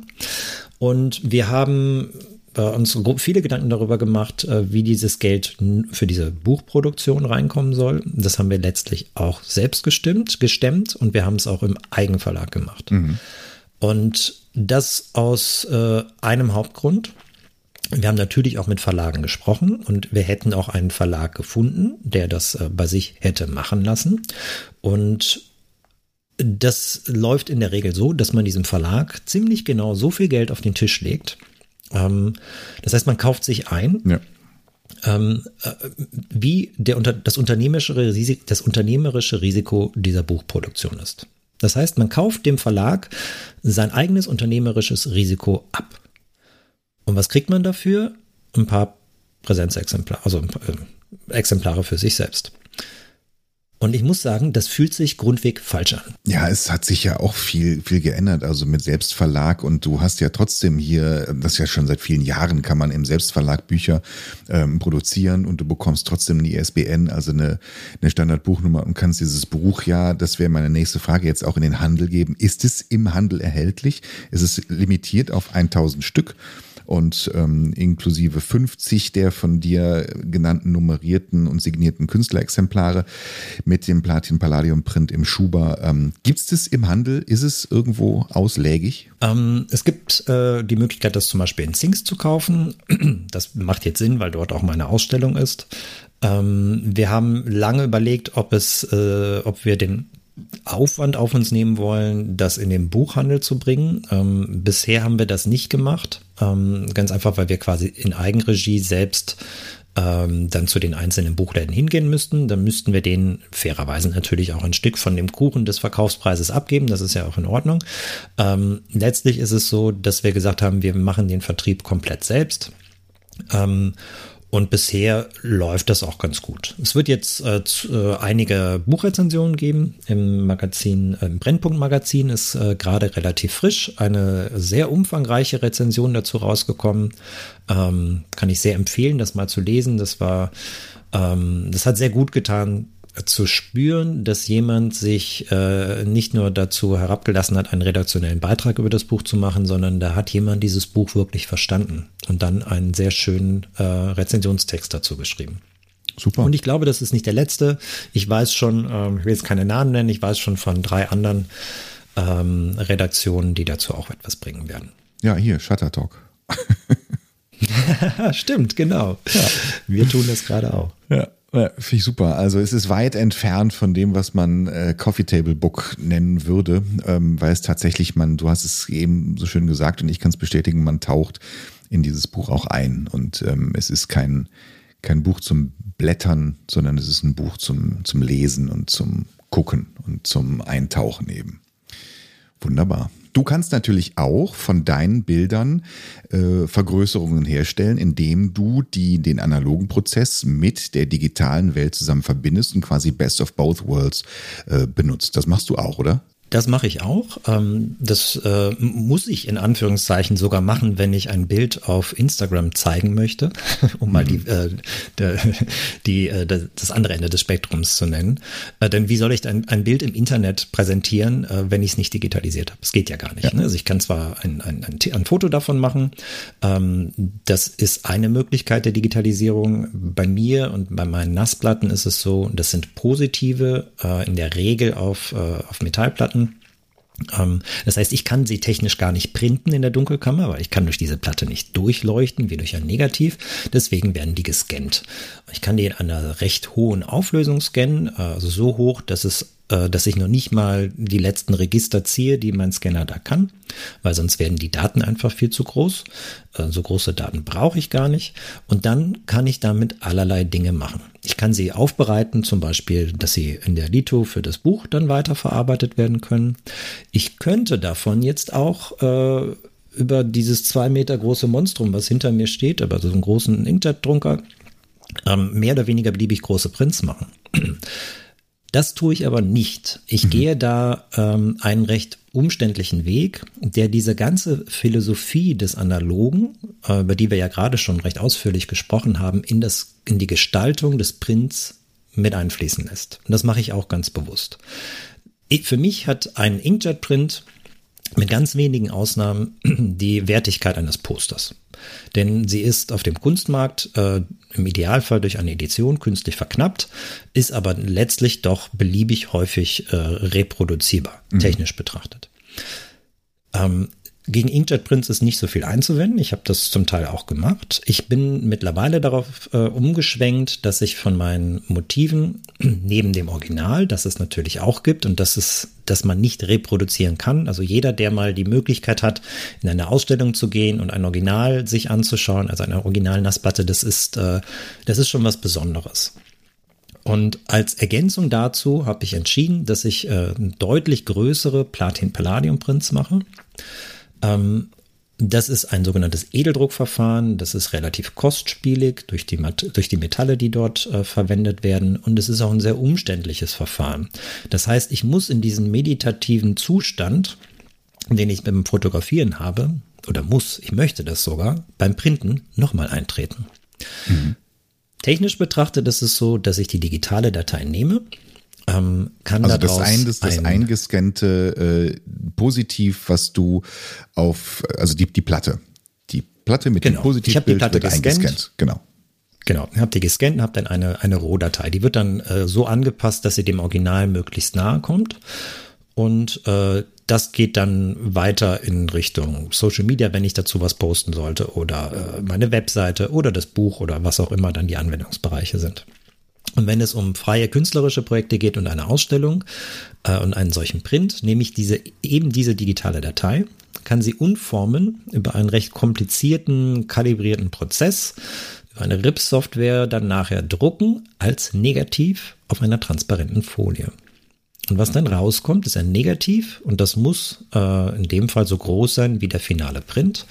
Speaker 3: Und wir haben äh, uns viele Gedanken darüber gemacht, äh, wie dieses Geld für diese Buchproduktion reinkommen soll. Das haben wir letztlich auch selbst gestimmt, gestemmt und wir haben es auch im Eigenverlag gemacht. Mhm. Und das aus äh, einem Hauptgrund. Wir haben natürlich auch mit Verlagen gesprochen und wir hätten auch einen Verlag gefunden, der das äh, bei sich hätte machen lassen. Und das läuft in der Regel so, dass man diesem Verlag ziemlich genau so viel Geld auf den Tisch legt. Ähm, das heißt, man kauft sich ein. Ja. Ähm, äh, wie der, das, unternehmerische Risiko, das unternehmerische Risiko dieser Buchproduktion ist. Das heißt, man kauft dem Verlag sein eigenes unternehmerisches Risiko ab. Und was kriegt man dafür? Ein paar Präsenzexemplare, also äh, Exemplare für sich selbst. Und ich muss sagen, das fühlt sich grundweg falsch an.
Speaker 2: Ja, es hat sich ja auch viel, viel geändert, also mit Selbstverlag und du hast ja trotzdem hier, das ja schon seit vielen Jahren kann man im Selbstverlag Bücher ähm, produzieren und du bekommst trotzdem eine ISBN, also eine, eine Standardbuchnummer und kannst dieses Buch ja, das wäre meine nächste Frage, jetzt auch in den Handel geben. Ist es im Handel erhältlich? Ist es limitiert auf 1000 Stück? Und ähm, inklusive 50 der von dir genannten nummerierten und signierten Künstlerexemplare mit dem Platin Palladium Print im Schuber. Ähm, gibt es das im Handel? Ist es irgendwo auslägig?
Speaker 3: Ähm, es gibt äh, die Möglichkeit, das zum Beispiel in Zinks zu kaufen. Das macht jetzt Sinn, weil dort auch meine Ausstellung ist. Ähm, wir haben lange überlegt, ob es, äh, ob wir den Aufwand auf uns nehmen wollen, das in den Buchhandel zu bringen. Ähm, bisher haben wir das nicht gemacht. Ähm, ganz einfach, weil wir quasi in Eigenregie selbst ähm, dann zu den einzelnen Buchläden hingehen müssten. Dann müssten wir denen fairerweise natürlich auch ein Stück von dem Kuchen des Verkaufspreises abgeben. Das ist ja auch in Ordnung. Ähm, letztlich ist es so, dass wir gesagt haben, wir machen den Vertrieb komplett selbst. Und bisher läuft das auch ganz gut. Es wird jetzt äh, äh, einige Buchrezensionen geben im Magazin, im Brennpunkt-Magazin ist äh, gerade relativ frisch eine sehr umfangreiche Rezension dazu rausgekommen. Ähm, kann ich sehr empfehlen, das mal zu lesen. Das war, ähm, das hat sehr gut getan, zu spüren, dass jemand sich äh, nicht nur dazu herabgelassen hat, einen redaktionellen Beitrag über das Buch zu machen, sondern da hat jemand dieses Buch wirklich verstanden und dann einen sehr schönen äh, Rezensionstext dazu geschrieben. Super. Und ich glaube, das ist nicht der letzte. Ich weiß schon, ähm, ich will jetzt keine Namen nennen, ich weiß schon von drei anderen ähm, Redaktionen, die dazu auch etwas bringen werden.
Speaker 2: Ja, hier, Shuttertalk.
Speaker 3: Stimmt, genau. Ja. Wir tun das gerade auch.
Speaker 2: Ja. Ja, Finde ich super. Also es ist weit entfernt von dem, was man äh, Coffee Table Book nennen würde, ähm, weil es tatsächlich, man, du hast es eben so schön gesagt und ich kann es bestätigen, man taucht in dieses Buch auch ein. Und ähm, es ist kein, kein Buch zum Blättern, sondern es ist ein Buch zum, zum Lesen und zum Gucken und zum Eintauchen eben. Wunderbar. Du kannst natürlich auch von deinen Bildern äh, Vergrößerungen herstellen, indem du die, den analogen Prozess mit der digitalen Welt zusammen verbindest und quasi Best of Both Worlds äh, benutzt. Das machst du auch, oder?
Speaker 3: Das mache ich auch. Ähm, das äh, muss ich in Anführungszeichen sogar machen, wenn ich ein Bild auf Instagram zeigen möchte, um mal die, mhm. äh, die, äh, das andere Ende des Spektrums zu nennen. Denn wie soll ich ein, ein Bild im Internet präsentieren, wenn ich es nicht digitalisiert habe? Das geht ja gar nicht. Ja. Ne? Also ich kann zwar ein, ein, ein, Foto davon machen. Ähm, das ist eine Möglichkeit der Digitalisierung. Bei mir und bei meinen Nassplatten ist es so, das sind positive, in der Regel auf, auf Metallplatten das heißt, ich kann sie technisch gar nicht printen in der Dunkelkammer, weil ich kann durch diese Platte nicht durchleuchten, wie durch ein Negativ. Deswegen werden die gescannt. Ich kann die in einer recht hohen Auflösung scannen, also so hoch, dass es äh, dass ich noch nicht mal die letzten Register ziehe, die mein Scanner da kann, weil sonst werden die Daten einfach viel zu groß. Äh, so große Daten brauche ich gar nicht. Und dann kann ich damit allerlei Dinge machen. Ich kann sie aufbereiten, zum Beispiel, dass sie in der Lito für das Buch dann weiterverarbeitet werden können. Ich könnte davon jetzt auch äh, über dieses zwei Meter große Monstrum, was hinter mir steht, aber so einen großen Inkjet-Drucker, ähm, mehr oder weniger beliebig große Prints machen. Das tue ich aber nicht. Ich mhm. gehe da ähm, einen recht umständlichen Weg, der diese ganze Philosophie des Analogen, äh, über die wir ja gerade schon recht ausführlich gesprochen haben, in, das, in die Gestaltung des Prints mit einfließen lässt. Und das mache ich auch ganz bewusst. Ich, für mich hat ein Inkjet-Print mit ganz wenigen Ausnahmen die Wertigkeit eines Posters. Denn sie ist auf dem Kunstmarkt äh, im Idealfall durch eine Edition künstlich verknappt, ist aber letztlich doch beliebig häufig äh, reproduzierbar, mhm. technisch betrachtet. Ähm, gegen Inkjet-Prints ist nicht so viel einzuwenden. Ich habe das zum Teil auch gemacht. Ich bin mittlerweile darauf äh, umgeschwenkt, dass ich von meinen Motiven neben dem Original, das es natürlich auch gibt und das ist, dass man nicht reproduzieren kann. Also jeder, der mal die Möglichkeit hat, in eine Ausstellung zu gehen und ein Original sich anzuschauen, also eine Original-Nassplatte, das ist, äh, das ist schon was Besonderes. Und als Ergänzung dazu habe ich entschieden, dass ich äh, deutlich größere Platin-Palladium-Prints mache. Ähm, das ist ein sogenanntes Edeldruckverfahren. Das ist relativ kostspielig durch die, durch die Metalle, die dort äh, verwendet werden. Und es ist auch ein sehr umständliches Verfahren. Das heißt, ich muss in diesen meditativen Zustand, den ich beim Fotografieren habe, oder muss, ich möchte das sogar, beim Printen nochmal eintreten. Mhm. Technisch betrachtet ist es so, dass ich die digitale Datei nehme, ähm, kann
Speaker 2: also das, ein, das, das ein, eingescannte äh, Positiv, was du auf, also die, die Platte, die Platte mit
Speaker 3: genau.
Speaker 2: dem Positivbild
Speaker 3: ich die Platte
Speaker 2: wird gescannt. eingescannt. Genau.
Speaker 3: Genau, habt ihr gescannt und habt dann eine, eine Rohdatei. Die wird dann äh, so angepasst, dass sie dem Original möglichst nahe kommt. Und äh, das geht dann weiter in Richtung Social Media, wenn ich dazu was posten sollte, oder äh, meine Webseite oder das Buch oder was auch immer dann die Anwendungsbereiche sind. Und wenn es um freie künstlerische Projekte geht und eine Ausstellung äh, und einen solchen Print, nehme ich diese, eben diese digitale Datei, kann sie unformen über einen recht komplizierten, kalibrierten Prozess, über eine RIP-Software dann nachher drucken als Negativ auf einer transparenten Folie. Und was dann rauskommt, ist ein Negativ und das muss äh, in dem Fall so groß sein wie der finale Print.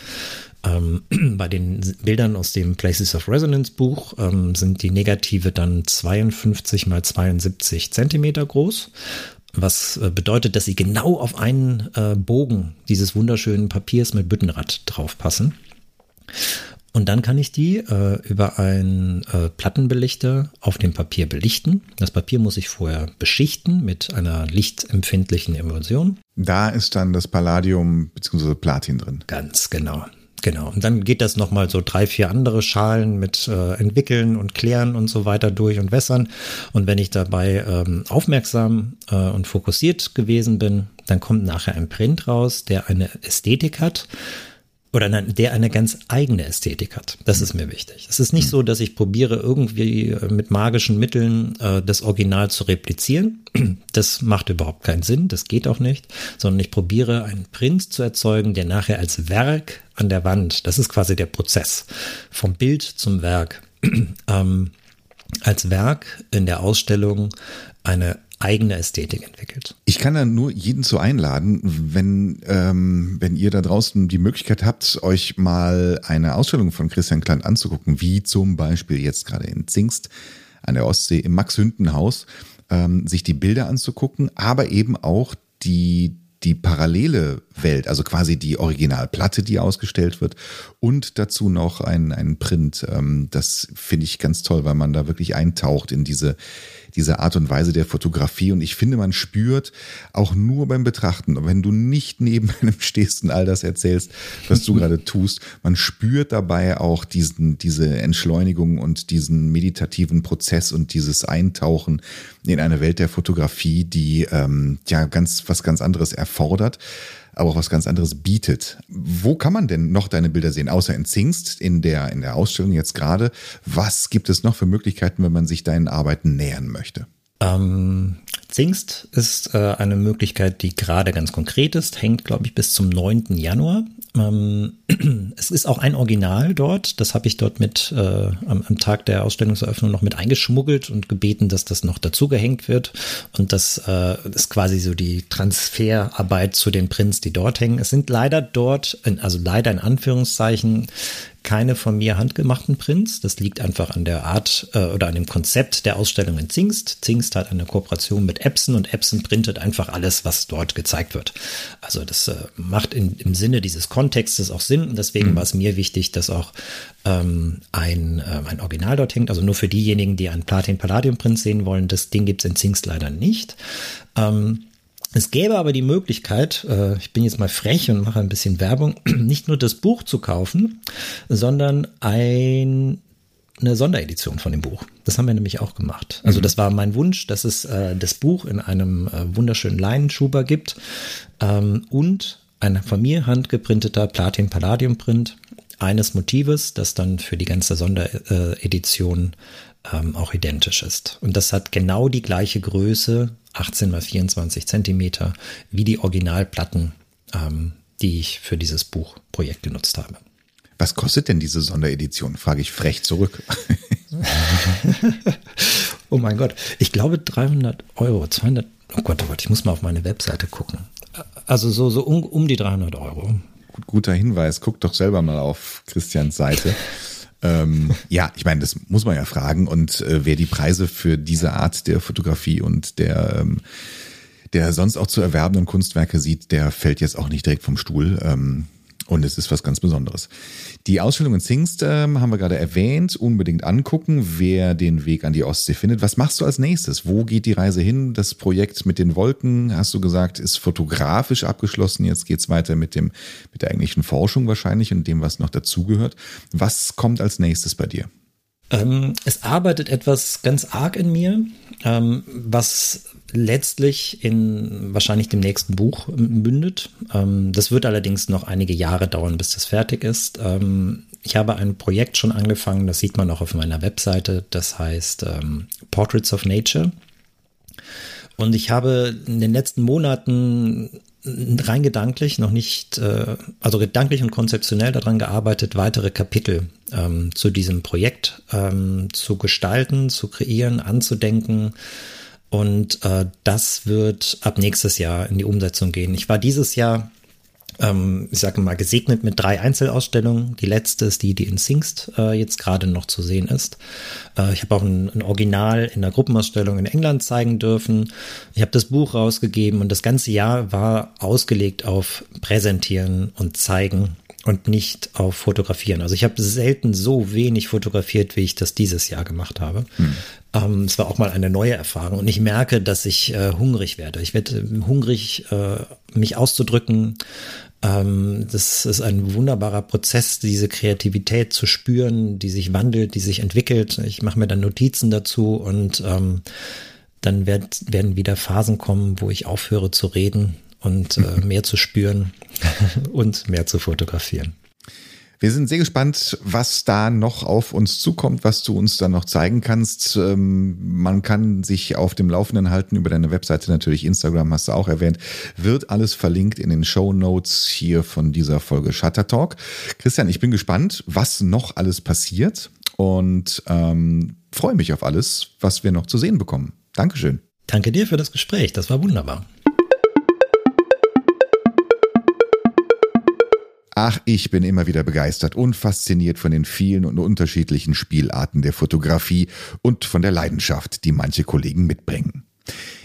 Speaker 3: Ähm, bei den Bildern aus dem Places of Resonance Buch ähm, sind die Negative dann 52 mal 72 Zentimeter groß, was äh, bedeutet, dass sie genau auf einen äh, Bogen dieses wunderschönen Papiers mit Büttenrad draufpassen. Und dann kann ich die äh, über einen äh, Plattenbelichter auf dem Papier belichten. Das Papier muss ich vorher beschichten mit einer lichtempfindlichen Emulsion.
Speaker 2: Da ist dann das Palladium bzw. Platin drin.
Speaker 3: Ganz genau. Genau. Und dann geht das nochmal so drei, vier andere Schalen mit äh, entwickeln und klären und so weiter durch und wässern. Und wenn ich dabei ähm, aufmerksam äh, und fokussiert gewesen bin, dann kommt nachher ein Print raus, der eine Ästhetik hat oder nein, der eine ganz eigene Ästhetik hat. Das ist mir wichtig. Es ist nicht so, dass ich probiere, irgendwie äh, mit magischen Mitteln äh, das Original zu replizieren. Das macht überhaupt keinen Sinn, das geht auch nicht, sondern ich probiere einen Print zu erzeugen, der nachher als Werk an der Wand, das ist quasi der Prozess, vom Bild zum Werk, ähm, als Werk in der Ausstellung eine eigene Ästhetik entwickelt.
Speaker 2: Ich kann da nur jeden zu einladen, wenn, ähm, wenn ihr da draußen die Möglichkeit habt, euch mal eine Ausstellung von Christian Klant anzugucken, wie zum Beispiel jetzt gerade in Zingst an der Ostsee im Max-Hünden-Haus, ähm, sich die Bilder anzugucken, aber eben auch die, die parallele Welt, also quasi die Originalplatte, die ausgestellt wird und dazu noch ein, ein Print. Ähm, das finde ich ganz toll, weil man da wirklich eintaucht in diese, diese Art und Weise der Fotografie. Und ich finde, man spürt auch nur beim Betrachten, wenn du nicht neben einem stehst und all das erzählst, was du gerade tust, man spürt dabei auch diesen, diese Entschleunigung und diesen meditativen Prozess und dieses Eintauchen in eine Welt der Fotografie, die ähm, ja ganz was ganz anderes erfordert aber auch was ganz anderes bietet. Wo kann man denn noch deine Bilder sehen, außer in Zingst, in der, in der Ausstellung jetzt gerade? Was gibt es noch für Möglichkeiten, wenn man sich deinen Arbeiten nähern möchte?
Speaker 3: Ähm, Zingst ist äh, eine Möglichkeit, die gerade ganz konkret ist, hängt, glaube ich, bis zum 9. Januar. Ähm, es ist auch ein Original dort. Das habe ich dort mit äh, am, am, Tag der Ausstellungseröffnung noch mit eingeschmuggelt und gebeten, dass das noch dazu gehängt wird. Und das äh, ist quasi so die Transferarbeit zu den Prints, die dort hängen. Es sind leider dort, also leider in Anführungszeichen, keine von mir handgemachten Prints. Das liegt einfach an der Art äh, oder an dem Konzept der Ausstellung in Zingst. Zingst hat eine Kooperation mit Epson und Epson printet einfach alles, was dort gezeigt wird. Also das äh, macht in, im Sinne dieses Kontextes auch Sinn und deswegen mhm. war es mir wichtig, dass auch ähm, ein, äh, ein Original dort hängt. Also nur für diejenigen, die einen Platin-Palladium-Print sehen wollen, das Ding gibt es in Zingst leider nicht. Ähm, es gäbe aber die Möglichkeit, äh, ich bin jetzt mal frech und mache ein bisschen Werbung, nicht nur das Buch zu kaufen, sondern ein, eine Sonderedition von dem Buch. Das haben wir nämlich auch gemacht. Also mhm. das war mein Wunsch, dass es äh, das Buch in einem äh, wunderschönen Leinenschuber gibt ähm, und ein von mir handgeprinteter Platin-Palladium-Print eines Motives, das dann für die ganze Sonderedition ähm, auch identisch ist. Und das hat genau die gleiche Größe 18 mal 24 Zentimeter, wie die Originalplatten, ähm, die ich für dieses Buchprojekt genutzt habe.
Speaker 2: Was kostet denn diese Sonderedition? Frage ich frech zurück.
Speaker 3: oh mein Gott, ich glaube 300 Euro, 200, oh Gott, oh Gott, ich muss mal auf meine Webseite gucken. Also so, so um, um die 300 Euro.
Speaker 2: Gut, guter Hinweis, guck doch selber mal auf Christians Seite. Ähm, ja, ich meine, das muss man ja fragen. Und äh, wer die Preise für diese Art der Fotografie und der, ähm, der sonst auch zu erwerbenden Kunstwerke sieht, der fällt jetzt auch nicht direkt vom Stuhl. Ähm, und es ist was ganz Besonderes. Die Ausstellung in Zingst ähm, haben wir gerade erwähnt. Unbedingt angucken, wer den Weg an die Ostsee findet. Was machst du als nächstes? Wo geht die Reise hin? Das Projekt mit den Wolken, hast du gesagt, ist fotografisch abgeschlossen. Jetzt geht's weiter mit dem, mit der eigentlichen Forschung wahrscheinlich und dem, was noch dazugehört. Was kommt als nächstes bei dir?
Speaker 3: Ähm, es arbeitet etwas ganz arg in mir, ähm, was letztlich in wahrscheinlich dem nächsten Buch mündet. Ähm, das wird allerdings noch einige Jahre dauern, bis das fertig ist. Ähm, ich habe ein Projekt schon angefangen, das sieht man auch auf meiner Webseite, das heißt ähm, Portraits of Nature. Und ich habe in den letzten Monaten rein gedanklich noch nicht, äh, also gedanklich und konzeptionell daran gearbeitet, weitere Kapitel ähm, zu diesem Projekt ähm, zu gestalten, zu kreieren, anzudenken und äh, das wird ab nächstes Jahr in die Umsetzung gehen. Ich war dieses Jahr, ähm, ich sage mal, gesegnet mit drei Einzelausstellungen. Die letzte ist die, die in Singst äh, jetzt gerade noch zu sehen ist. Äh, ich habe auch ein, ein, Original in der Gruppenausstellung in England zeigen dürfen. Ich habe das Buch rausgegeben und das ganze Jahr war ausgelegt auf Präsentieren und Zeigen und nicht auf Fotografieren. Also ich habe selten so wenig fotografiert, wie ich das dieses Jahr gemacht habe. Hm. Ähm, es war auch mal eine neue Erfahrung und ich merke, dass ich äh, hungrig werde. Ich werde äh, hungrig, äh, mich auszudrücken. Ähm, das ist ein wunderbarer Prozess, diese Kreativität zu spüren, die sich wandelt, die sich entwickelt. Ich mache mir dann Notizen dazu und ähm, dann werd, werden wieder Phasen kommen, wo ich aufhöre zu reden und äh, mehr zu spüren und mehr zu fotografieren.
Speaker 2: Wir sind sehr gespannt, was da noch auf uns zukommt, was du uns dann noch zeigen kannst. Ähm, man kann sich auf dem Laufenden halten über deine Webseite, natürlich Instagram hast du auch erwähnt. Wird alles verlinkt in den Show Notes hier von dieser Folge Shutter Talk. Christian, ich bin gespannt, was noch alles passiert und ähm, freue mich auf alles, was wir noch zu sehen bekommen. Dankeschön.
Speaker 3: Danke dir für das Gespräch. Das war wunderbar.
Speaker 2: Ach, ich bin immer wieder begeistert und fasziniert von den vielen und unterschiedlichen Spielarten der Fotografie und von der Leidenschaft, die manche Kollegen mitbringen.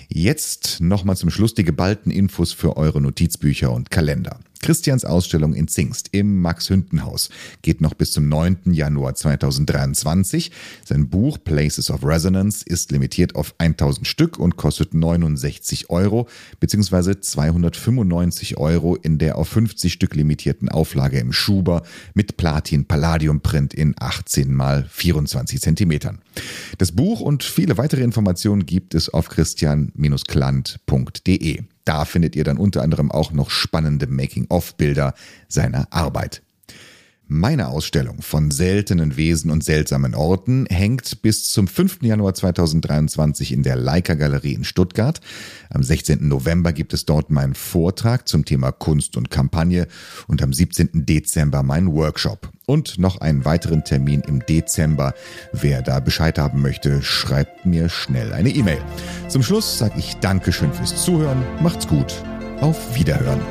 Speaker 2: Jetzt nochmal zum Schluss die geballten Infos für eure Notizbücher und Kalender. Christians Ausstellung in Zingst im Max-Hünten-Haus geht noch bis zum 9. Januar 2023. Sein Buch Places of Resonance ist limitiert auf 1000 Stück und kostet 69 Euro bzw. 295 Euro in der auf 50 Stück limitierten Auflage im Schuber mit Platin-Palladium-Print in 18 mal 24 Zentimetern. Das Buch und viele weitere Informationen gibt es auf christian-klant.de. Da findet ihr dann unter anderem auch noch spannende Making-of-Bilder seiner Arbeit. Meine Ausstellung von seltenen Wesen und seltsamen Orten hängt bis zum 5. Januar 2023 in der Leica Galerie in Stuttgart. Am 16. November gibt es dort meinen Vortrag zum Thema Kunst und Kampagne und am 17. Dezember meinen Workshop. Und noch einen weiteren Termin im Dezember. Wer da Bescheid haben möchte, schreibt mir schnell eine E-Mail. Zum Schluss sage ich Dankeschön fürs Zuhören. Macht's gut. Auf Wiederhören.